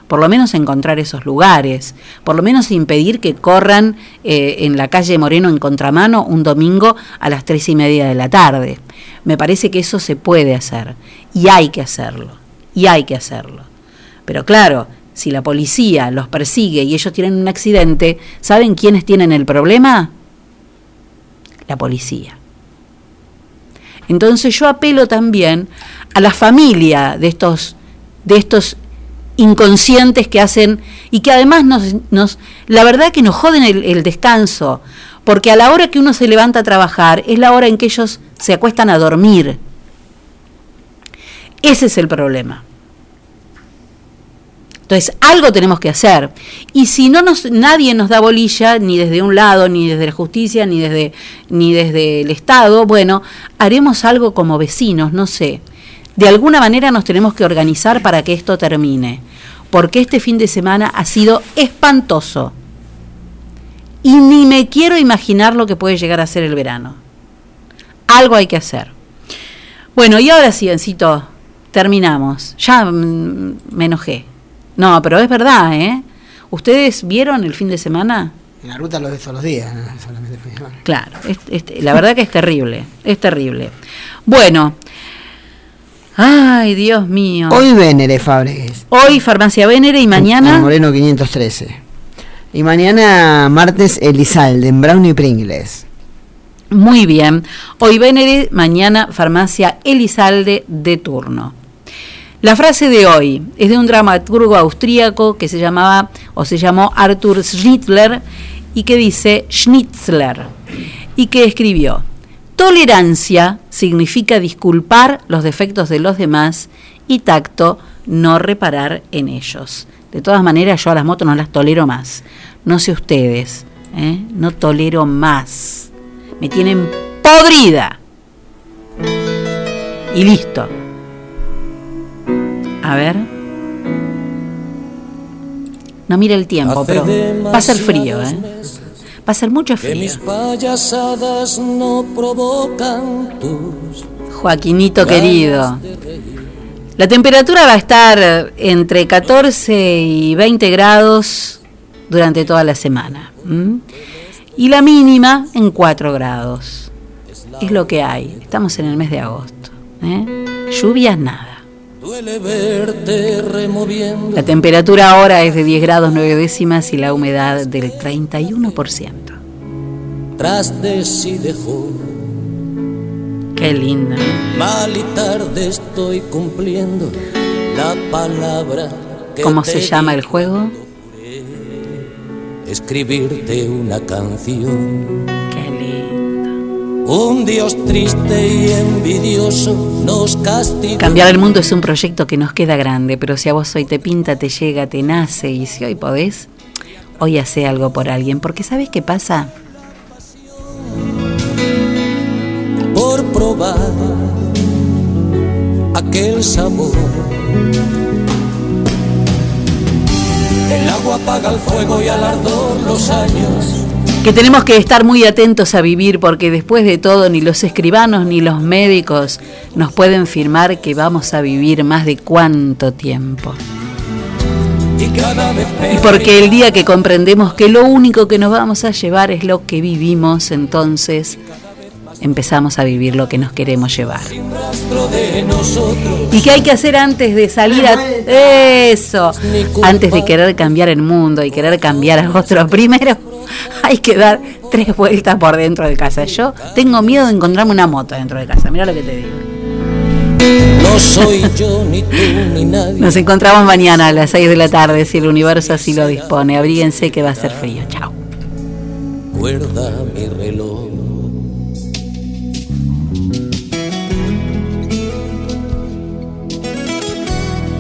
Por lo menos encontrar esos lugares, por lo menos impedir que corran eh, en la calle Moreno en contramano un domingo a las tres y media de la tarde. Me parece que eso se puede hacer y hay que hacerlo, y hay que hacerlo. Pero claro, si la policía los persigue y ellos tienen un accidente, ¿saben quiénes tienen el problema? La policía. Entonces yo apelo también a la familia de estos, de estos inconscientes que hacen y que además nos, la verdad que nos joden el, el descanso, porque a la hora que uno se levanta a trabajar es la hora en que ellos se acuestan a dormir. Ese es el problema. Entonces, algo tenemos que hacer. Y si no nos, nadie nos da bolilla, ni desde un lado, ni desde la justicia, ni desde, ni desde el Estado, bueno, haremos algo como vecinos, no sé. De alguna manera nos tenemos que organizar para que esto termine. Porque este fin de semana ha sido espantoso. Y ni me quiero imaginar lo que puede llegar a ser el verano. Algo hay que hacer. Bueno, y ahora sí, Encito, terminamos. Ya mm, me enojé. No, pero es verdad, ¿eh? ¿Ustedes vieron el fin de semana? En la ruta lo ves todos los días, ¿no? solamente el fin de semana. Claro, es- es- la verdad que es terrible, es terrible. Bueno, ay, Dios mío. Hoy Vénere Fabregues. Hoy Farmacia Vénere y En mañana Moreno 513. Y mañana martes Elizalde, en Brown y Pringles. Muy bien. Hoy Vénere, mañana Farmacia Elizalde de turno. La frase de hoy es de un dramaturgo austríaco que se llamaba o se llamó Arthur Schnitzler y que dice Schnitzler y que escribió: Tolerancia significa disculpar los defectos de los demás y tacto no reparar en ellos. De todas maneras, yo a las motos no las tolero más. No sé ustedes, ¿eh? no tolero más. Me tienen podrida. Y listo. A ver. No mire el tiempo, Hace pero va a ser frío, ¿eh? Va a ser mucho Que frío. mis payasadas no provocan tus Joaquinito querido. La temperatura va a estar entre 14 y 20 grados durante toda la semana. Y la mínima en 4 grados. Es lo que hay. Estamos en el mes de agosto. ¿eh? Lluvias nada. Duele verte removiendo La temperatura ahora es de 10 grados 9 décimas y la humedad del 31%. tras de sí dejó. Qué linda. Mal y tarde estoy cumpliendo la palabra que ¿Cómo se llama el juego? Escribirte una canción. Un Dios triste y envidioso nos castigó. Cambiar el mundo es un proyecto que nos queda grande, pero si a vos hoy te pinta, te llega, te nace y si hoy podés, hoy hace algo por alguien, porque ¿sabes qué pasa? por probar aquel sabor. El agua apaga el fuego y al ardor los años. Que tenemos que estar muy atentos a vivir porque después de todo ni los escribanos ni los médicos nos pueden firmar que vamos a vivir más de cuánto tiempo. Y porque el día que comprendemos que lo único que nos vamos a llevar es lo que vivimos, entonces empezamos a vivir lo que nos queremos llevar. ¿Y qué hay que hacer antes de salir a eso? Antes de querer cambiar el mundo y querer cambiar a otro, primero hay que dar tres vueltas por dentro de casa. Yo tengo miedo de encontrarme una moto dentro de casa, mira lo que te digo. No soy yo ni tú ni nadie. Nos encontramos mañana a las 6 de la tarde, si el universo así lo dispone. Abríguense que va a ser frío. Chao. Guarda mi reloj.